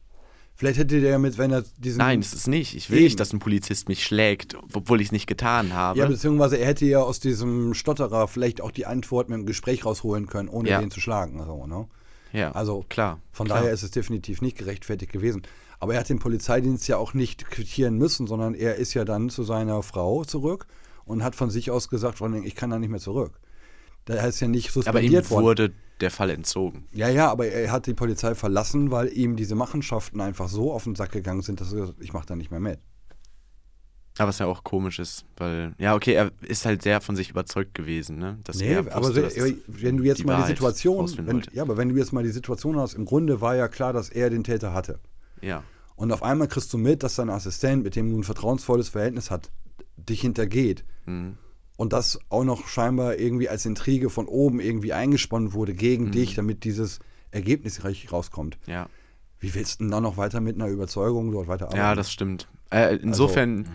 Vielleicht hätte der mit, wenn er diesen. Nein, das ist nicht. Ich will Eben. nicht, dass ein Polizist mich schlägt, obwohl ich es nicht getan habe. Ja, beziehungsweise er hätte ja aus diesem Stotterer vielleicht auch die Antwort mit dem Gespräch rausholen können, ohne Ja. den zu schlagen. So, ne? Ja, Also klar. Von klar. daher ist es definitiv nicht gerechtfertigt gewesen. Aber er hat den Polizeidienst ja auch nicht quittieren müssen, sondern er ist ja dann zu seiner Frau zurück und hat von sich aus gesagt, ich kann da nicht mehr zurück. Da ist ja nicht aber ihm suspendiert worden. Der Fall entzogen. Ja, ja, aber er hat die Polizei verlassen, weil ihm diese Machenschaften einfach so auf den Sack gegangen sind, dass er gesagt hat, ich mache da nicht mehr mit. Aber was ja auch komisch ist, weil, ja, okay, er ist halt sehr von sich überzeugt gewesen, ne? Dass Nee, aber wusste, dass es wenn du jetzt mal die Situation, wenn, ja, aber wenn du jetzt mal die Situation hast, im Grunde war ja klar, dass er den Täter hatte. Ja, Und auf einmal kriegst du mit, dass dein Assistent, mit dem du ein vertrauensvolles Verhältnis hat, dich hintergeht. mhm. Und das auch noch scheinbar irgendwie als Intrige von oben irgendwie eingesponnen wurde Mhm. gegen dich, damit dieses Ergebnis richtig rauskommt. ja. Wie willst du denn dann noch weiter mit einer Überzeugung dort weiter arbeiten? Ja, das stimmt. Äh, insofern Mhm.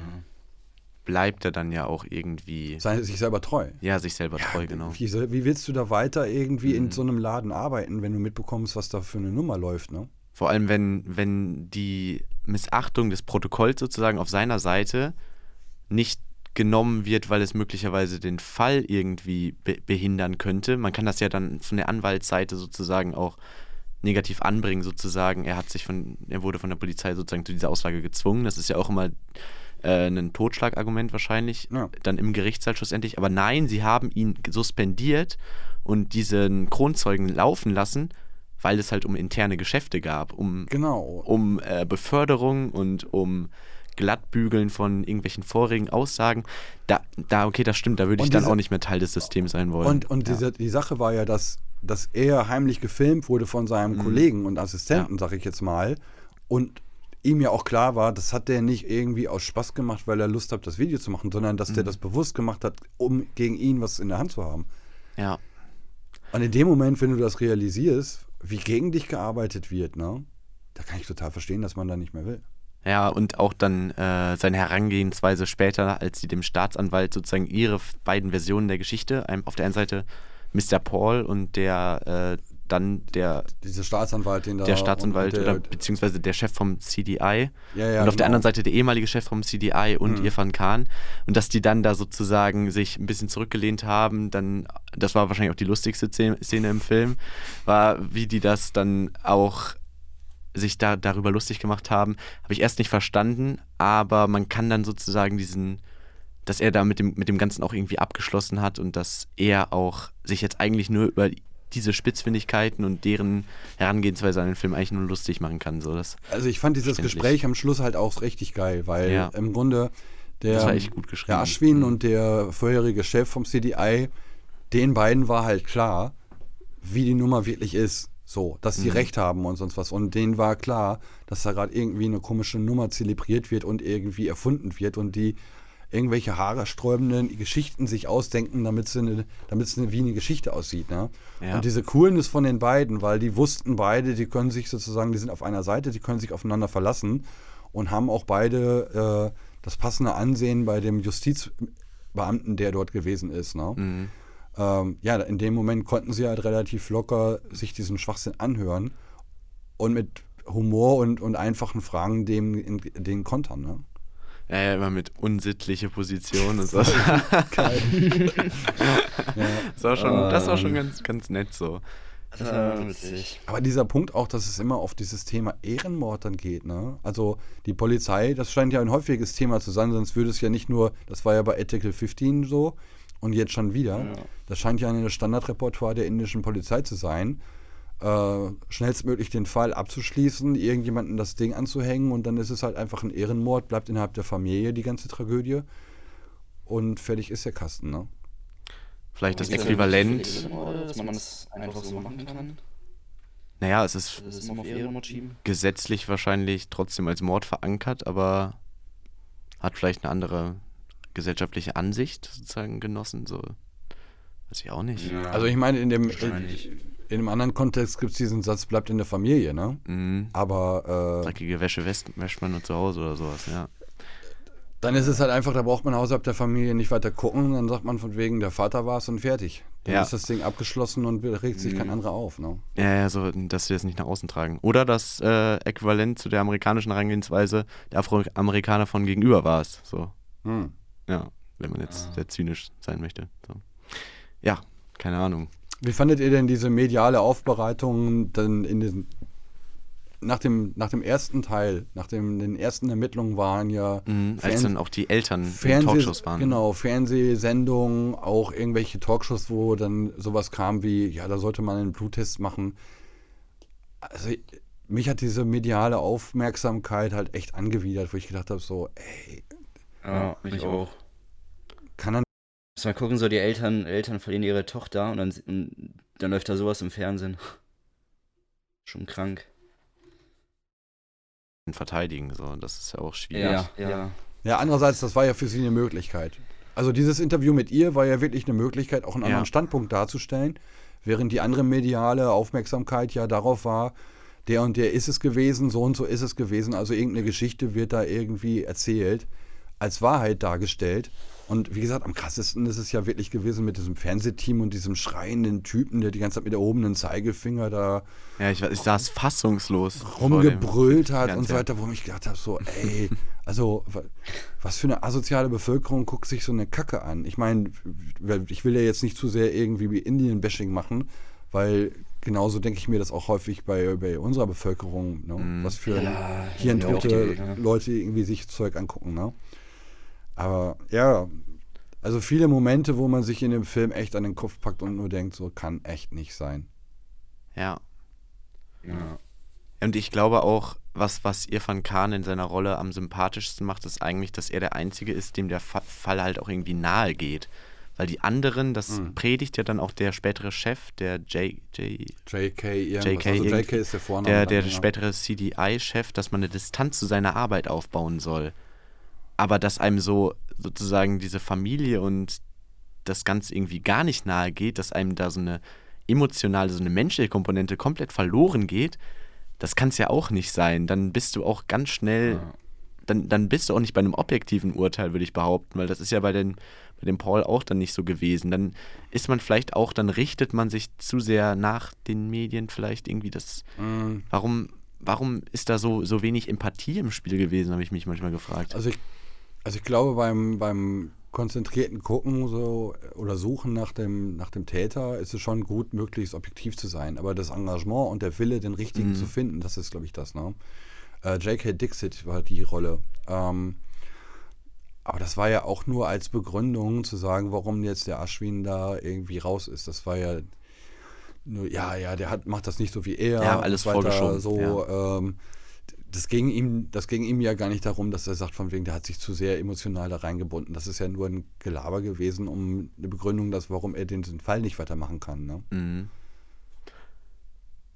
bleibt er dann ja auch irgendwie, Sei sich selber treu. ja, sich selber treu, genau. Wie, wie willst du da weiter irgendwie Mhm. in so einem Laden arbeiten, wenn du mitbekommst, was da für eine Nummer läuft, ne? Vor allem, wenn, wenn die Missachtung des Protokolls sozusagen auf seiner Seite nicht genommen wird, weil es möglicherweise den Fall irgendwie be behindern könnte. Man kann das ja dann von der Anwaltsseite sozusagen auch negativ anbringen, sozusagen. Er hat sich von, er wurde von der Polizei sozusagen zu dieser Aussage gezwungen. Das ist ja auch immer äh, ein Totschlagargument wahrscheinlich, Ja. dann im Gerichtssaal schlussendlich. Aber nein, sie haben ihn suspendiert und diesen Kronzeugen laufen lassen, weil es halt um interne Geschäfte gab, um, Genau. um äh, Beförderung und um Glattbügeln von irgendwelchen vorigen Aussagen. Da, da okay, das stimmt, da würde ich Und dann diese- auch nicht mehr Teil des Systems sein wollen. Und, und ja. diese, die Sache war ja, dass, dass er heimlich gefilmt wurde von seinem Mhm. Kollegen und Assistenten, sag ich jetzt mal. Und ihm ja auch klar war, das hat der nicht irgendwie aus Spaß gemacht, weil er Lust hat, das Video zu machen, sondern dass der Mhm. das bewusst gemacht hat, um gegen ihn was in der Hand zu haben. ja. Und in dem Moment, wenn du das realisierst, wie gegen dich gearbeitet wird, ne, da kann ich total verstehen, dass man da nicht mehr will. Ja, und auch dann äh, seine Herangehensweise später, als sie dem Staatsanwalt sozusagen ihre beiden Versionen der Geschichte, einem, auf der einen Seite Mr. Paul und der äh, dann der, Dieser Staatsanwalt, den da. der Staatsanwalt der, oder beziehungsweise der Chef vom CDI Ja, ja, und auf der genau. anderen Seite der ehemalige Chef vom CDI und Mhm. Irfan Khan und dass die dann da sozusagen sich ein bisschen zurückgelehnt haben, dann, das war wahrscheinlich auch die lustigste Szene im Film, war, wie die das dann auch sich da darüber lustig gemacht haben, habe ich erst nicht verstanden, aber man kann dann sozusagen diesen, dass er da mit dem, mit dem Ganzen auch irgendwie abgeschlossen hat und dass er auch sich jetzt eigentlich nur über diese Spitzfindigkeiten und deren Herangehensweise an den Film eigentlich nur lustig machen kann. So, das, Also ich fand dieses. Gespräch am Schluss halt auch richtig geil, weil Ja. im Grunde der, der Aschwin Mhm. und der vorherige Chef vom CDI, den beiden war halt klar, wie die Nummer wirklich ist. So, dass die Mhm. recht haben und sonst was. Und denen war klar, dass da gerade irgendwie eine komische Nummer zelebriert wird und irgendwie erfunden wird und die irgendwelche haarsträubenden Geschichten sich ausdenken, damit es eine, eine, wie eine Geschichte aussieht. Ne? Ja. Und diese Coolness von den beiden, weil die wussten beide, die können sich sozusagen, die sind auf einer Seite, die können sich aufeinander verlassen und haben auch beide äh, das passende Ansehen bei dem Justizbeamten, der dort gewesen ist. Ne? Mhm. Ähm, ja, in dem Moment konnten sie halt relativ locker sich diesen Schwachsinn anhören und mit Humor und, und einfachen Fragen dem in, den kontern. Ne? Ja, ja, immer mit unsittliche Position und so. Geil. das war schon, das war schon Ähm. ganz, ganz nett so. Witzig. Aber dieser Punkt auch, dass es immer auf dieses Thema Ehrenmord dann geht, ne? Also die Polizei, das scheint ja ein häufiges Thema zu sein, sonst würde es ja nicht nur, das war ja bei Article 15 so und jetzt schon wieder. Ja. Das scheint ja eine Standardrepertoire der indischen Polizei zu sein. Äh, schnellstmöglich den Fall abzuschließen, irgendjemanden das Ding anzuhängen und dann ist es halt einfach ein Ehrenmord, bleibt innerhalb der Familie die ganze Tragödie und fertig ist der Kasten, ne? Vielleicht das Äquivalent. dass man das einfach so machen kann. Naja, es ist ist gesetzlich wahrscheinlich trotzdem als Mord verankert, aber hat vielleicht eine andere gesellschaftliche Ansicht sozusagen genossen. So. Weiß ich auch nicht. Also ich meine, in dem, in, dem anderen Kontext gibt es diesen Satz, bleibt in der Familie, ne? Mhm. Aber äh, Dreckige Wäsche wäscht, wäscht man nur zu Hause oder sowas, ja. dann ist es halt einfach, da braucht man außerhalb der Familie nicht weiter gucken. Dann sagt man von wegen, der Vater war es und fertig. Dann Ja. ist das Ding abgeschlossen und regt sich kein Mhm. anderer auf. Ne? Ja, ja, so, dass sie das nicht nach außen tragen. Oder das äh, Äquivalent zu der amerikanischen Herangehensweise, der Afroamerikaner von gegenüber war es. So, Hm. Ja, wenn man jetzt Ah. sehr zynisch sein möchte. So. Ja, keine Ahnung. Wie fandet ihr denn diese mediale Aufbereitung dann in den nach dem, nach dem ersten Teil, nach dem, den ersten Ermittlungen waren ja Mhm, als Fern- dann auch die Eltern in Fernseh Talkshows waren. Genau, Fernsehsendungen, auch irgendwelche Talkshows, wo dann sowas kam wie, ja, da sollte man einen Bluttest machen. Also mich hat diese mediale Aufmerksamkeit halt echt angewidert, wo ich gedacht habe, so, ey, Ja, mich auch. er Muss mal gucken, so die Eltern, Eltern verlieren ihre Tochter und dann, und dann läuft da sowas im Fernsehen. Schon krank. verteidigen. So. Das ist ja auch schwierig. Ja, ja. Ja, andererseits, das war ja für sie eine Möglichkeit. Also dieses Interview mit ihr war ja wirklich eine Möglichkeit, auch einen Ja. anderen Standpunkt darzustellen, während die andere mediale Aufmerksamkeit ja darauf war, der und der ist es gewesen, so und so ist es gewesen, also irgendeine Geschichte wird da irgendwie erzählt, als Wahrheit dargestellt. Und wie gesagt, am krassesten ist es ja wirklich gewesen mit diesem Fernsehteam und diesem schreienden Typen, der die ganze Zeit mit erhobenen Zeigefinger da Ja, ich, ich saß fassungslos. rumgebrüllt hat und so weiter, wo ich gedacht habe, so, ey, also wa- was für eine asoziale Bevölkerung guckt sich so eine Kacke an? Ich meine, ich will ja jetzt nicht zu sehr irgendwie wie Indien-Bashing machen, weil genauso denke ich mir das auch häufig bei, bei unserer Bevölkerung, ne? Mhm. was für Ja, hirntote ja, Leute irgendwie sich Zeug angucken. Ne? Aber ja, also viele Momente, wo man sich in dem Film echt an den Kopf packt und nur denkt, so kann echt nicht sein. Ja. ja. Und ich glaube auch, was, was Irfan Khan in seiner Rolle am sympathischsten macht, ist eigentlich, dass er der Einzige ist, dem der Fa Fall halt auch irgendwie nahe geht. Weil die anderen, das Mhm. predigt ja dann auch der spätere Chef, der J, J, JK. JK, also JK ist der Vorname. der, der ja. spätere CDI-Chef, dass man eine Distanz zu seiner Arbeit aufbauen soll. Aber dass einem so sozusagen diese Familie und das Ganze irgendwie gar nicht nahe geht, dass einem da so eine emotionale, so eine menschliche Komponente komplett verloren geht, das kann es ja auch nicht sein. Dann bist du auch ganz schnell, Ja. dann, dann bist du auch nicht bei einem objektiven Urteil, würde ich behaupten, weil das ist ja bei, den, bei dem Paul auch dann nicht so gewesen. Dann ist man vielleicht auch, dann richtet man sich zu sehr nach den Medien vielleicht irgendwie das. Mm, Warum, warum ist da so, so wenig Empathie im Spiel gewesen, habe ich mich manchmal gefragt. Also ich, also ich glaube, beim, beim konzentrierten Gucken so oder Suchen nach dem, nach dem Täter ist es schon gut, möglichst objektiv zu sein. Aber das Engagement und der Wille, den richtigen Mhm. zu finden, das ist, glaube ich, das. Ne? Äh, J.K. Dixit war die Rolle. Ähm, aber das war ja auch nur als Begründung zu sagen, warum jetzt der Aschwin da irgendwie raus ist. Das war ja nur, ja, ja, der hat, macht das nicht so wie er. Ja, alles weiter, vorgeschoben, So, ähm, das ging ihm, das ging ihm ja gar nicht darum, dass er sagt, von wegen, der hat sich zu sehr emotional da reingebunden. Das ist ja nur ein Gelaber gewesen, um eine Begründung, dass, warum er den, den Fall nicht weitermachen kann. Ne? Mhm.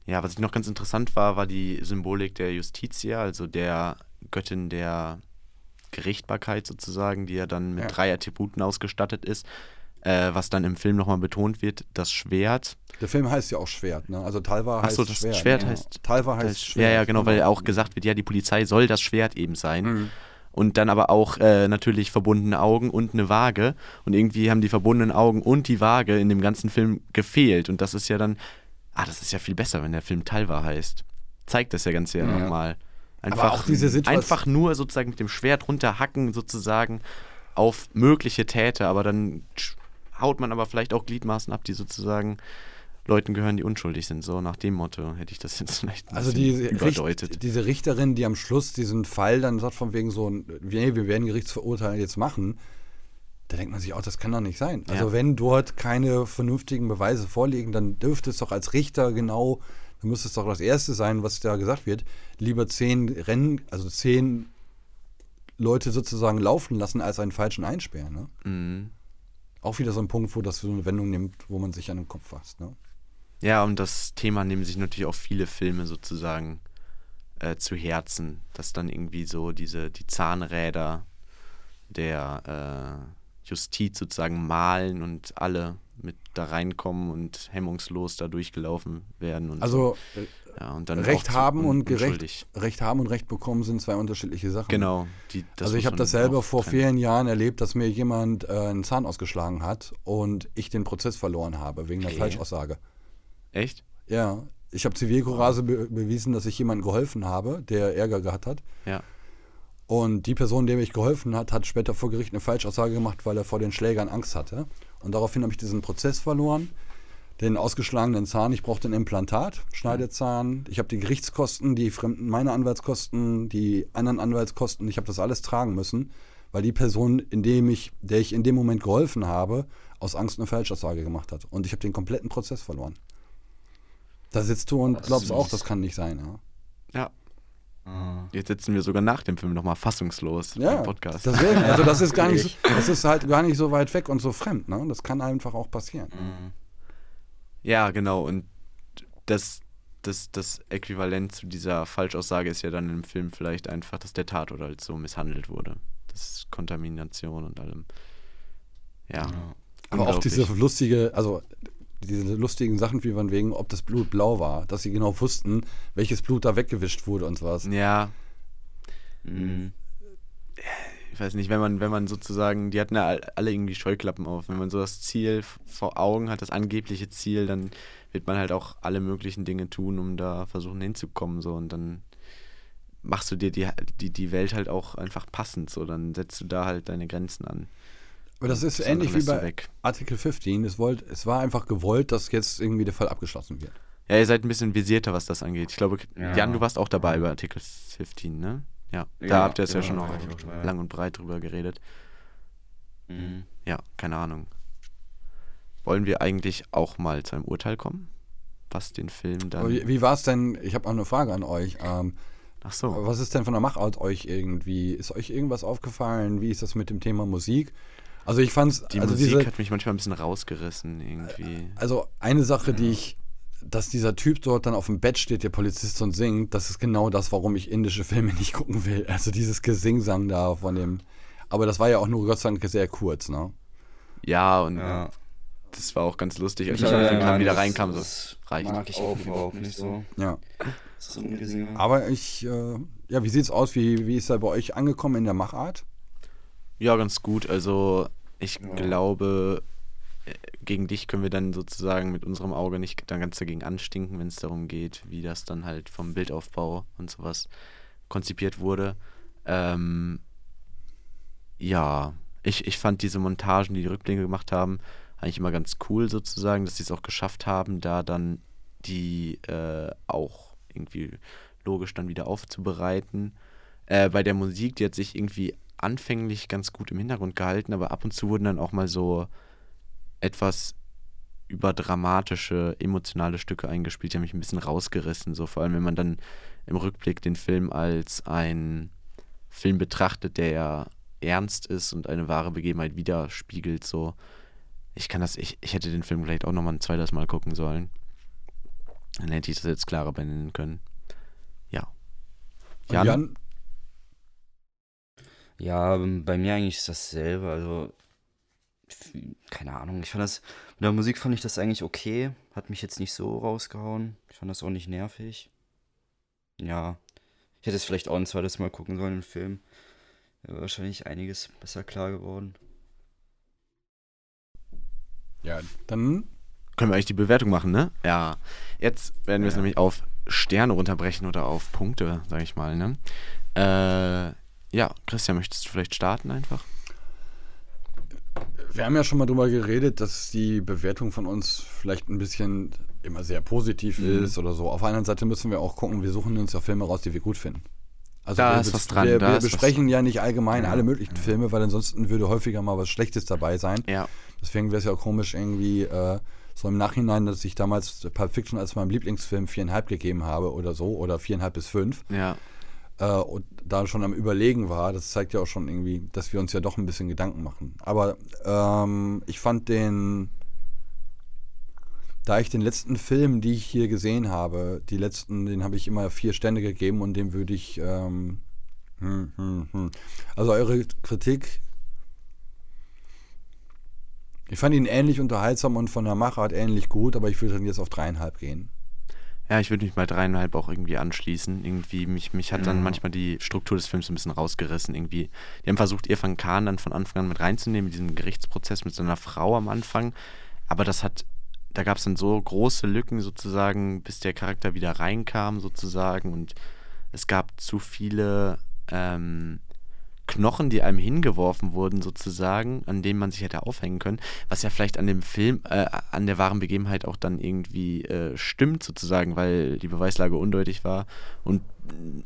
Ja, was ich noch ganz interessant war, war die Symbolik der Justitia, also der Göttin der Gerichtbarkeit sozusagen, die ja dann mit Ja. drei Attributen ausgestattet ist. Äh, was dann im Film nochmal betont wird, das Schwert. Der Film heißt ja auch Schwert. Ne? Also Talva Ach heißt so, das Schwert. Schwert ja. heißt- Talva heißt Das, Schwert. ja, ja, genau, weil auch gesagt wird, ja, die Polizei soll das Schwert eben sein. Mhm. Und dann aber auch äh, natürlich verbundene Augen und eine Waage. Und irgendwie haben die verbundenen Augen und die Waage in dem ganzen Film gefehlt. Und das ist ja dann, ah, das ist ja viel besser, wenn der Film Talva heißt. Zeigt das ja ganz ja, nochmal. Einfach, auch diese Situation- einfach nur sozusagen mit dem Schwert runterhacken, sozusagen auf mögliche Täter. Aber dann haut man aber vielleicht auch Gliedmaßen ab, die sozusagen Leuten gehören, die unschuldig sind. So nach dem Motto hätte ich das jetzt vielleicht Also diese, überdeutet. Richt, diese Richterin, die am Schluss diesen Fall dann sagt, von wegen so, nee, wir werden Gerichtsverurteilung jetzt machen, da denkt man sich auch, das kann doch nicht sein. Also Ja. wenn dort keine vernünftigen Beweise vorliegen, dann dürfte es doch als Richter genau, dann müsste es doch das Erste sein, was da gesagt wird, lieber zehn Rennen, also zehn Leute sozusagen laufen lassen, als einen falschen einsperren. Ne? Mhm. Auch wieder so ein Punkt, wo das so eine Wendung nimmt, wo man sich an den Kopf fasst. Ne? Ja, und das Thema nehmen sich natürlich auch viele Filme sozusagen äh, zu Herzen, dass dann irgendwie so diese, die Zahnräder der äh, Justiz sozusagen malen und alle mit da reinkommen und hemmungslos da durchgelaufen werden. Und Also so. Ja, und dann Recht haben und gerecht, Recht haben und Recht bekommen sind zwei unterschiedliche Sachen. Genau. Die, also ich habe das selber vor trennen. vielen Jahren erlebt, dass mir jemand äh, einen Zahn ausgeschlagen hat und ich den Prozess verloren habe wegen einer Okay. Falschaussage. Echt? Ja, ich habe Zivilcourage be bewiesen, dass ich jemandem geholfen habe, der Ärger gehabt hat. Ja. Und die Person, der mich geholfen hat, hat später vor Gericht eine Falschaussage gemacht, weil er vor den Schlägern Angst hatte. Und daraufhin habe ich diesen Prozess verloren, den ausgeschlagenen Zahn. Ich brauchte ein Implantat, Schneidezahn. Ich habe die Gerichtskosten, die fremden, meine Anwaltskosten, die anderen Anwaltskosten. Ich habe das alles tragen müssen, weil die Person, in dem ich, der ich in dem Moment geholfen habe, aus Angst eine Falschaussage gemacht hat. Und ich habe den kompletten Prozess verloren. Da sitzt du und Das glaubst auch, das kann nicht sein. Ja. Ja. Ah. Jetzt sitzen wir sogar nach dem Film nochmal fassungslos Ja, im Podcast. deswegen, also das ist gar nicht, so- das ist halt gar nicht so weit weg und so fremd, ne? Das kann einfach auch passieren. Mhm. Ja, genau. Und das, das, das Äquivalent zu dieser Falschaussage ist ja dann im Film vielleicht einfach, dass der Tatort halt so misshandelt wurde. Das ist Kontamination und allem. Ja. Aber auch diese lustige, also diese lustigen Sachen wie von wegen, ob das Blut blau war, dass sie genau wussten, welches Blut da weggewischt wurde und sowas. Ja, Mhm. Ich weiß nicht, wenn man, wenn man sozusagen, die hatten ja all- alle irgendwie Scheuklappen auf. Wenn man so das Ziel vor Augen hat, das angebliche Ziel, dann wird man halt auch alle möglichen Dinge tun, um da versuchen hinzukommen. So und dann machst du dir die, die, die Welt halt auch einfach passend. So, dann setzt du da halt deine Grenzen an. Aber das ist Das ähnlich wie bei weg. Artikel 15. Es, wollt, es war einfach gewollt, dass jetzt irgendwie der Fall abgeschlossen wird. Ja, ihr seid ein bisschen visierter, was das angeht. Ich glaube, Ja. Jan, du warst auch dabei bei Artikel 15, ne? Ja, da Ja, habt ihr es ja, ja, schon da auch dabei. lang und breit drüber geredet. Mhm. Ja, keine Ahnung. Wollen wir eigentlich auch mal zu einem Urteil kommen? Was den Film dann. Wie, wie war es denn, ich habe auch eine Frage an euch, ähm, Ach so. was ist denn von der Machart euch irgendwie, ist euch irgendwas aufgefallen? Wie ist das mit dem Thema Musik? Also ich fand's, Die also Musik diese, hat mich manchmal ein bisschen rausgerissen, irgendwie. Also eine Sache, die ich, dass dieser Typ dort dann auf dem Bett steht, der Polizist und singt, das ist genau das, warum ich indische Filme nicht gucken will. Also dieses Gesingsang da von dem. Aber das war ja auch nur Gott sei Dank sehr kurz, ne? Ja, und Ja. das war auch ganz lustig, als Ich habe dann ja wieder das- reinkam. So, das reicht. Mag ich auch überhaupt nicht so. Ja. Das ist Ungesinge. Aber ich, äh, ja, wie sieht's aus? Wie, wie ist er bei euch angekommen in der Machart? Ja, ganz gut. Also, ich Ja. glaube, gegen dich können wir dann sozusagen mit unserem Auge nicht dann ganz dagegen anstinken, wenn es darum geht, wie das dann halt vom Bildaufbau und sowas konzipiert wurde. Ähm, ja, ich, ich fand diese Montagen, die die Rückblicke gemacht haben, eigentlich immer ganz cool sozusagen, dass sie es auch geschafft haben, da dann die äh, auch irgendwie logisch dann wieder aufzubereiten. Äh, bei der Musik, die hat sich irgendwie anfänglich ganz gut im Hintergrund gehalten, aber ab und zu wurden dann auch mal so etwas überdramatische, emotionale Stücke eingespielt, die haben mich ein bisschen rausgerissen, so vor allem wenn man dann im Rückblick den Film als ein Film betrachtet, der ja ernst ist und eine wahre Begebenheit widerspiegelt, so ich kann das, ich, ich hätte den Film vielleicht auch nochmal ein zweites Mal gucken sollen. Dann hätte ich das jetzt klarer benennen können. Ja. Jan? Jan? Ja, bei mir eigentlich ist dasselbe. Also, keine Ahnung. Ich fand das, mit der Musik fand ich das eigentlich okay. Hat mich jetzt nicht so rausgehauen. Ich fand das auch nicht nervig. Ja, ich hätte es vielleicht auch ein zweites Mal gucken sollen im Film. Wäre wahrscheinlich einiges besser klar geworden. Ja, dann Können wir eigentlich die Bewertung machen, ne? Ja. Jetzt werden wir es Ja. nämlich auf Sterne runterbrechen oder auf Punkte, sag ich mal, ne? Äh, ja, Christian, möchtest du vielleicht starten einfach? Wir haben ja schon mal drüber geredet, dass die Bewertung von uns vielleicht ein bisschen immer sehr positiv Mhm. ist oder so. Auf der anderen Seite müssen wir auch gucken, wir suchen uns ja Filme raus, die wir gut finden. Also Da wir, ist was dran, Wir, wir besprechen ja nicht allgemein Ja, alle möglichen Filme, weil ansonsten würde häufiger mal was Schlechtes dabei sein. Ja. Deswegen wäre es ja auch komisch irgendwie äh, so im Nachhinein, dass ich damals Pulp Fiction als meinem Lieblingsfilm viereinhalb gegeben habe oder so oder viereinhalb bis fünf Ja. Äh, und da schon am Überlegen war, das zeigt ja auch schon irgendwie, dass wir uns ja doch ein bisschen Gedanken machen. Aber ähm, ich fand den, da ich den letzten Film, die ich hier gesehen habe, die letzten, den habe ich immer vier Stände gegeben und dem würde ich, ähm, hm, hm, hm. also eure Kritik Ich fand ihn ähnlich unterhaltsam und von der Machart ähnlich gut, aber ich würde dann jetzt auf dreieinhalb gehen. Ja, ich würde mich bei dreieinhalb auch irgendwie anschließen. Irgendwie, mich, mich hat dann Ja. manchmal die Struktur des Films ein bisschen rausgerissen. Irgendwie. Die haben versucht, Irfan Khan dann von Anfang an mit reinzunehmen, mit diesem Gerichtsprozess mit seiner Frau am Anfang. Aber das hat, da gab es dann so große Lücken sozusagen, bis der Charakter wieder reinkam sozusagen. Und es gab zu viele ähm, Knochen, die einem hingeworfen wurden, sozusagen, an denen man sich hätte aufhängen können, was ja vielleicht an dem Film, äh, an der wahren Begebenheit auch dann irgendwie äh, stimmt, sozusagen, weil die Beweislage undeutig war und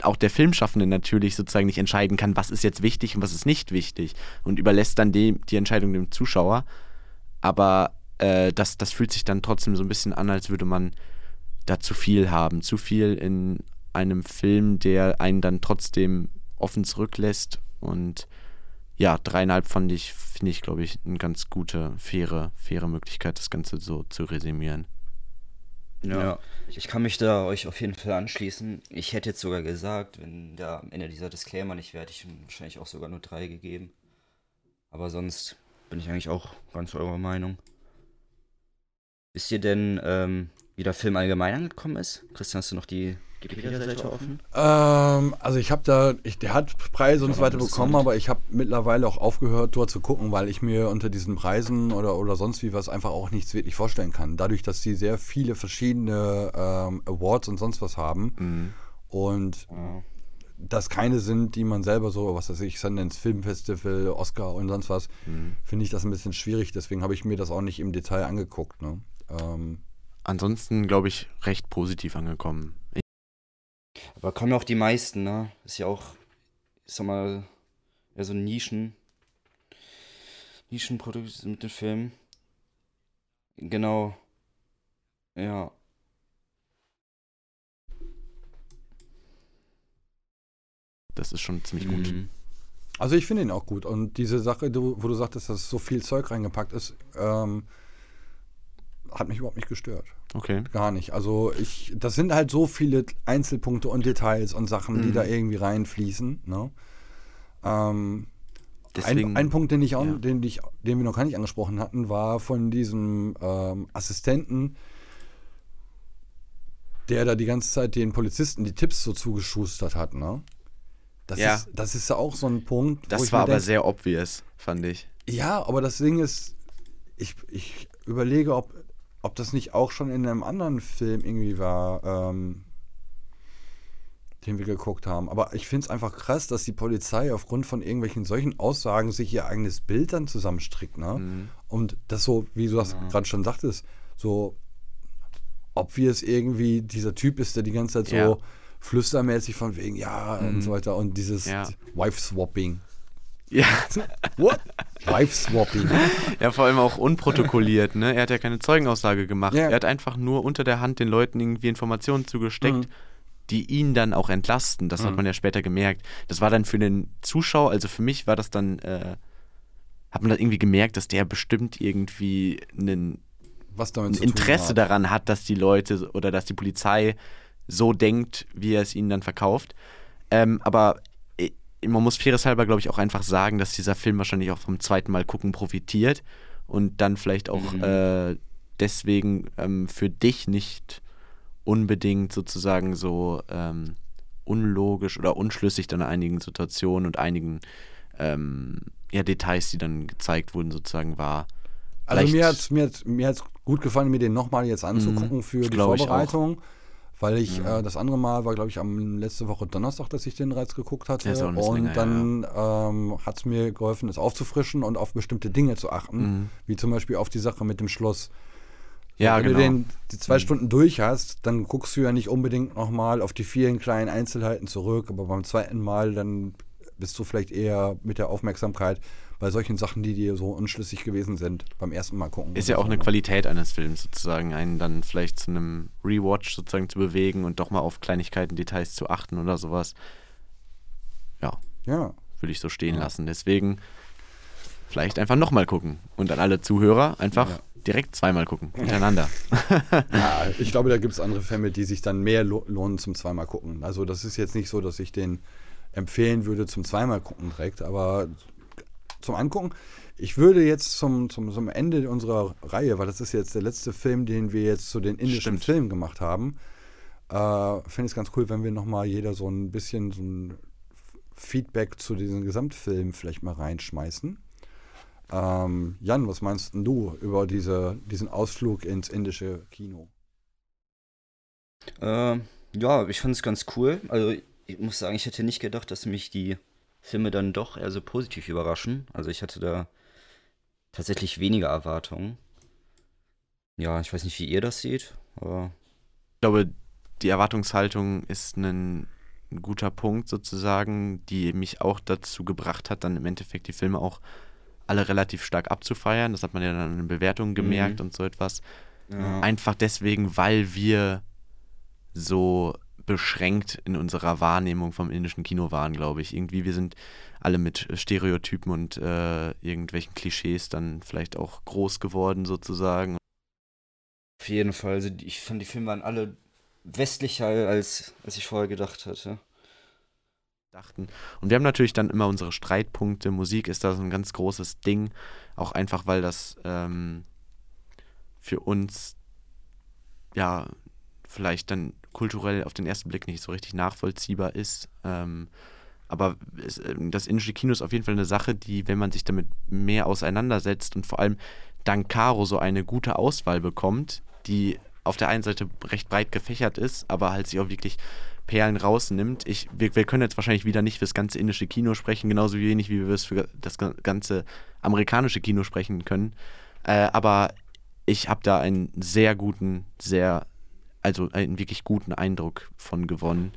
auch der Filmschaffende natürlich sozusagen nicht entscheiden kann, was ist jetzt wichtig und was ist nicht wichtig und überlässt dann dem, die Entscheidung dem Zuschauer. Aber äh, das, das fühlt sich dann trotzdem so ein bisschen an, als würde man da zu viel haben. Zu viel in einem Film, der einen dann trotzdem offen zurücklässt. Und ja, dreieinhalb fand ich, finde ich, glaube ich, eine ganz gute, faire, faire Möglichkeit, das Ganze so zu resümieren. Ja. Ich kann mich da euch auf jeden Fall anschließen. Ich hätte jetzt sogar gesagt, wenn da am Ende dieser Disclaimer nicht wäre, hätte ich wahrscheinlich auch sogar nur drei gegeben. Aber sonst bin ich eigentlich auch ganz eurer Meinung. Wisst ihr denn, ähm, wie der Film allgemein angekommen ist? Christian, hast du noch die Wikipedia-Seite offen? Ähm, also ich habe da, ich, der hat Preise und so weiter bekommen, aber ich habe mittlerweile auch aufgehört, dort zu gucken, weil ich mir unter diesen Preisen oder, oder sonst wie was einfach auch nichts wirklich vorstellen kann. Dadurch, dass sie sehr viele verschiedene ähm, Awards und sonst was haben Mhm. und das keine sind, die man selber so, was weiß ich, Sundance Film Festival, Oscar und sonst was, finde ich das ein bisschen schwierig. Deswegen habe ich mir das auch nicht im Detail angeguckt. Ne? Ähm, Ansonsten, glaube ich, recht positiv angekommen. Aber kommen ja auch die meisten, ne? Ist ja auch, ich sag mal, ja, so ein Nischen. Nischenprodukt mit den Filmen. Genau. Ja. Das ist schon ziemlich gut. Mhm. Also ich finde ihn auch gut. Und diese Sache, du, wo du sagtest, dass so viel Zeug reingepackt ist, ähm, hat mich überhaupt nicht gestört. Okay. Gar nicht. Also ich, das sind halt so viele Einzelpunkte und Details und Sachen, die Mhm. da irgendwie reinfließen. Ne? Ähm, Deswegen, ein, ein Punkt, den ich auch, ja. den, ich, den wir noch gar nicht angesprochen hatten, war von diesem ähm, Assistenten, der da die ganze Zeit den Polizisten die Tipps so zugeschustert hat. Ne? Das, Ja. ist, das ist ja auch so ein Punkt. das war aber denk, sehr obvious, fand ich. ja, aber das Ding ist, ich, ich überlege, ob, ob das nicht auch schon in einem anderen Film irgendwie war, ähm, den wir geguckt haben. Aber ich finde es einfach krass, dass die Polizei aufgrund von irgendwelchen solchen Aussagen sich ihr eigenes Bild dann zusammenstrickt. Ne? Mhm. Und das so, wie du das gerade schon sagtest, so, ob wir es irgendwie dieser Typ ist, der die ganze Zeit so Ja. flüstermäßig von wegen, ja, und so weiter. Und dieses Ja. Wife-Swapping. Ja. What? Wife-Swapping. ja, vor allem auch unprotokolliert, ne? Er hat ja keine Zeugenaussage gemacht. Ja. Er hat einfach nur unter der Hand den Leuten irgendwie Informationen zugesteckt, Mhm. die ihn dann auch entlasten. Das hat man ja später gemerkt. Das war dann für den Zuschauer, also für mich war das dann, äh, hat man dann irgendwie gemerkt, dass der bestimmt irgendwie einen ein Interesse hat. daran hat, dass die Leute oder dass die Polizei so denkt, wie er es ihnen dann verkauft. Ähm, aber man muss faires halber, glaube ich, auch einfach sagen, dass dieser Film wahrscheinlich auch vom zweiten Mal gucken profitiert und dann vielleicht auch Mhm. äh, deswegen ähm, für dich nicht unbedingt sozusagen so ähm, unlogisch oder unschlüssig dann in einigen Situationen und einigen ähm, ja, Details, die dann gezeigt wurden, sozusagen war. Also mir hat es mir hat's, mir hat's gut gefallen, mir den nochmal jetzt anzugucken Mhm, für die glaub ich auch. Weil ich, Mhm. äh, das andere Mal war, glaube ich, am letzte Woche Donnerstag, dass ich den Reiz geguckt hatte. Bisschen und länger, dann ähm, hat es mir geholfen, es aufzufrischen und auf bestimmte Dinge zu achten. Mhm. Wie zum Beispiel auf die Sache mit dem Schloss. Ja, Wenn genau. du den, die zwei Stunden durch hast, dann guckst du ja nicht unbedingt nochmal auf die vielen kleinen Einzelheiten zurück, aber beim zweiten Mal dann bist du vielleicht eher mit der Aufmerksamkeit bei solchen Sachen, die dir so unschlüssig gewesen sind, beim ersten Mal gucken. Ist ja auch eine ne? Qualität eines Films sozusagen, einen dann vielleicht zu einem Rewatch sozusagen zu bewegen und doch mal auf Kleinigkeiten, Details zu achten oder sowas. Ja, Ja. würde ich so stehen lassen. Deswegen vielleicht einfach nochmal gucken. Und an alle Zuhörer einfach Ja. direkt zweimal gucken, hintereinander. ja, ich glaube, da gibt es andere Filme, die sich dann mehr lo lohnen zum zweimal gucken. Also das ist jetzt nicht so, dass ich den empfehlen würde zum zweimal gucken direkt, aber zum Angucken. Ich würde jetzt zum, zum, zum Ende unserer Reihe, weil das ist jetzt der letzte Film, den wir jetzt zu den indischen Stimmt. Filmen gemacht haben, äh, finde ich es ganz cool, wenn wir nochmal jeder so ein bisschen so ein Feedback zu diesen Gesamtfilmen vielleicht mal reinschmeißen. Ähm, Jan, was meinst denn du über diese, diesen Ausflug ins indische Kino? Äh, ja, ich fand es ganz cool. Also ich muss sagen, ich hätte nicht gedacht, dass mich die Filme dann doch eher so positiv überraschen. Also ich hatte da tatsächlich weniger Erwartungen. Ja, ich weiß nicht, wie ihr das seht, aber Ich glaube, die Erwartungshaltung ist ein, guter Punkt sozusagen, die mich auch dazu gebracht hat, dann im Endeffekt die Filme auch alle relativ stark abzufeiern. Das hat man ja dann in den Bewertungen gemerkt und so etwas. ja. Einfach deswegen, weil wir so beschränkt in unserer Wahrnehmung vom indischen Kino waren, glaube ich. Irgendwie, wir sind alle mit Stereotypen und äh, irgendwelchen Klischees dann vielleicht auch groß geworden sozusagen. auf jeden Fall. Also ich fand, die Filme waren alle westlicher, als, als ich vorher gedacht hatte. dachten. Und wir haben natürlich dann immer unsere Streitpunkte. Musik ist da so ein ganz großes Ding. Auch einfach, weil das ähm, für uns ja vielleicht dann kulturell auf den ersten Blick nicht so richtig nachvollziehbar ist. Ähm, aber es, ähm, das indische Kino ist auf jeden Fall eine Sache, die, wenn man sich damit mehr auseinandersetzt und vor allem dank Caro so eine gute Auswahl bekommt, die auf der einen Seite recht breit gefächert ist, aber halt sich auch wirklich Perlen rausnimmt. Ich, wir, wir können jetzt wahrscheinlich wieder nicht fürs ganze indische Kino sprechen, genauso wenig wie wir es für das ga- ganze amerikanische Kino sprechen können. Äh, aber ich habe da einen sehr guten, sehr, also einen wirklich guten Eindruck von gewonnen,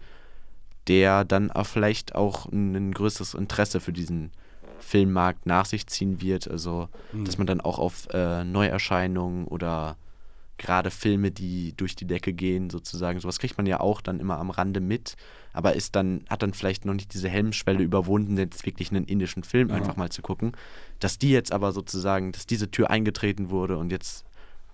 der dann auch vielleicht auch ein, größeres Interesse für diesen Filmmarkt nach sich ziehen wird. Also, dass man dann auch auf äh, Neuerscheinungen oder gerade Filme, die durch die Decke gehen, sozusagen, sowas kriegt man ja auch dann immer am Rande mit, aber ist dann, hat dann vielleicht noch nicht diese Helmschwelle überwunden, jetzt wirklich einen indischen Film einfach mal zu gucken. Dass die jetzt aber sozusagen, dass diese Tür eingetreten wurde und jetzt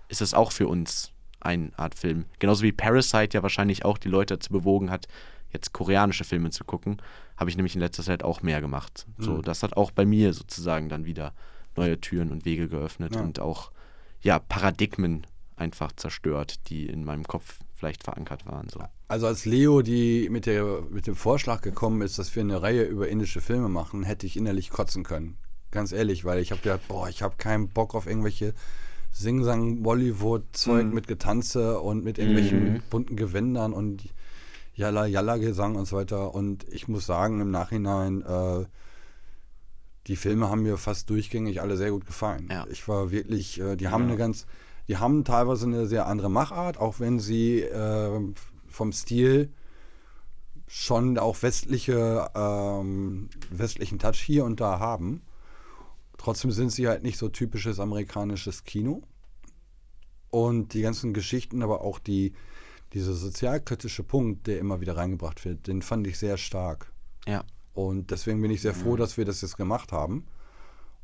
ist es auch für uns eine Art Film. Genauso wie Parasite ja wahrscheinlich auch die Leute dazu bewogen hat, jetzt koreanische Filme zu gucken, habe ich nämlich in letzter Zeit auch mehr gemacht. So, das hat auch bei mir sozusagen dann wieder neue Türen und Wege geöffnet Ja. und auch ja Paradigmen einfach zerstört, die in meinem Kopf vielleicht verankert waren. So. Also als Leo die mit, der, mit dem Vorschlag gekommen ist, dass wir eine Reihe über indische Filme machen, hätte ich innerlich kotzen können. Ganz ehrlich, weil ich habe gedacht, boah, ich habe keinen Bock auf irgendwelche Sing-Sang-Bollywood-Zeug mit Getanze und mit irgendwelchen bunten Gewändern und Jalla-Jalla-Gesang und so weiter. Und ich muss sagen, im Nachhinein, äh, die Filme haben mir fast durchgängig alle sehr gut gefallen. Ja. Ich war wirklich, äh, die haben eine ganz, die haben teilweise eine sehr andere Machart, auch wenn sie äh, vom Stil schon auch westliche, ähm, westlichen Touch hier und da haben. Trotzdem sind sie halt nicht so typisches amerikanisches Kino. Und die ganzen Geschichten, aber auch die, dieser sozialkritische Punkt, der immer wieder reingebracht wird, den fand ich sehr stark. Ja. Und deswegen bin ich sehr froh, dass wir das jetzt gemacht haben.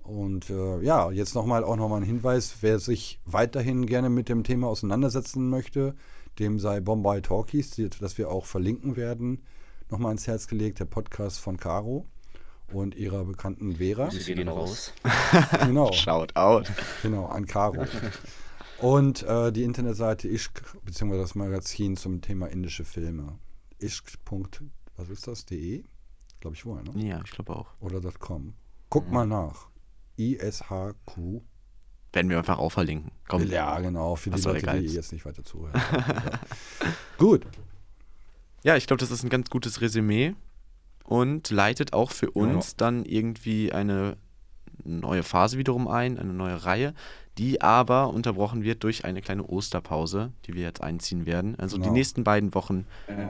Und äh, ja, jetzt nochmal auch nochmal ein Hinweis, wer sich weiterhin gerne mit dem Thema auseinandersetzen möchte, dem sei Bombay Talkies, das wir auch verlinken werden, nochmal ins Herz gelegt, der Podcast von Caro und ihrer bekannten Vera. Grüße gehen raus. Genau, Shout out. genau, an Caro. Und äh, die Internetseite Ishk, beziehungsweise das Magazin zum Thema indische Filme. Ishk. Was ist das? .de? Glaube ich wohl, ne? Ja, ich glaube auch. oder .com. Guck mal nach. ISHQ. Werden wir einfach auch verlinken. Komm. Ja, genau, für die Was Leute, die jetzt nicht weiter zuhören. ja. Gut. Ja, ich glaube, das ist ein ganz gutes Resümee und leitet auch für uns dann irgendwie eine neue Phase wiederum ein, eine neue Reihe, die aber unterbrochen wird durch eine kleine Osterpause, die wir jetzt einziehen werden. Also die Genau. nächsten beiden Wochen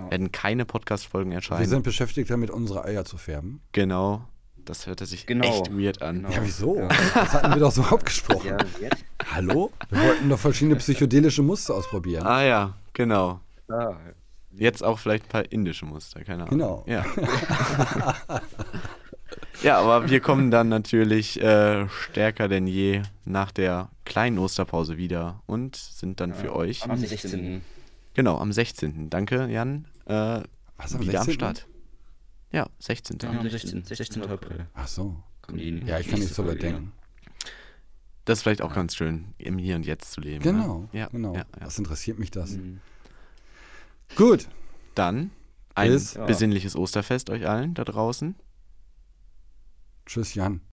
werden keine Podcast-Folgen erscheinen. Wir sind beschäftigt damit, unsere Eier zu färben. genau. Das hörte sich Genau. echt weird an. Genau. Ja, wieso? Das hatten wir doch so abgesprochen. Ja? Hallo? Wir wollten doch verschiedene psychedelische Muster ausprobieren. Ah ja, genau. Ah, Jetzt auch vielleicht ein paar indische Muster, keine Ahnung. Genau. Ja. ja, aber wir kommen dann natürlich äh, stärker denn je nach der kleinen Osterpause wieder und sind dann für euch, am 16. genau, am 16. Danke, Jan, äh, Was, am wieder am 16.? Start. Ja, 16. Am 16. 16. April. Ach so. Ja, ich kann nicht so weit denken. Das ist vielleicht auch ganz schön, im Hier und Jetzt zu leben. Genau, Ne? Ja, genau. Ja, ja. Was interessiert mich das? Mhm. Gut. Dann ein Bis- besinnliches Osterfest euch allen da draußen. Tschüss, Jan.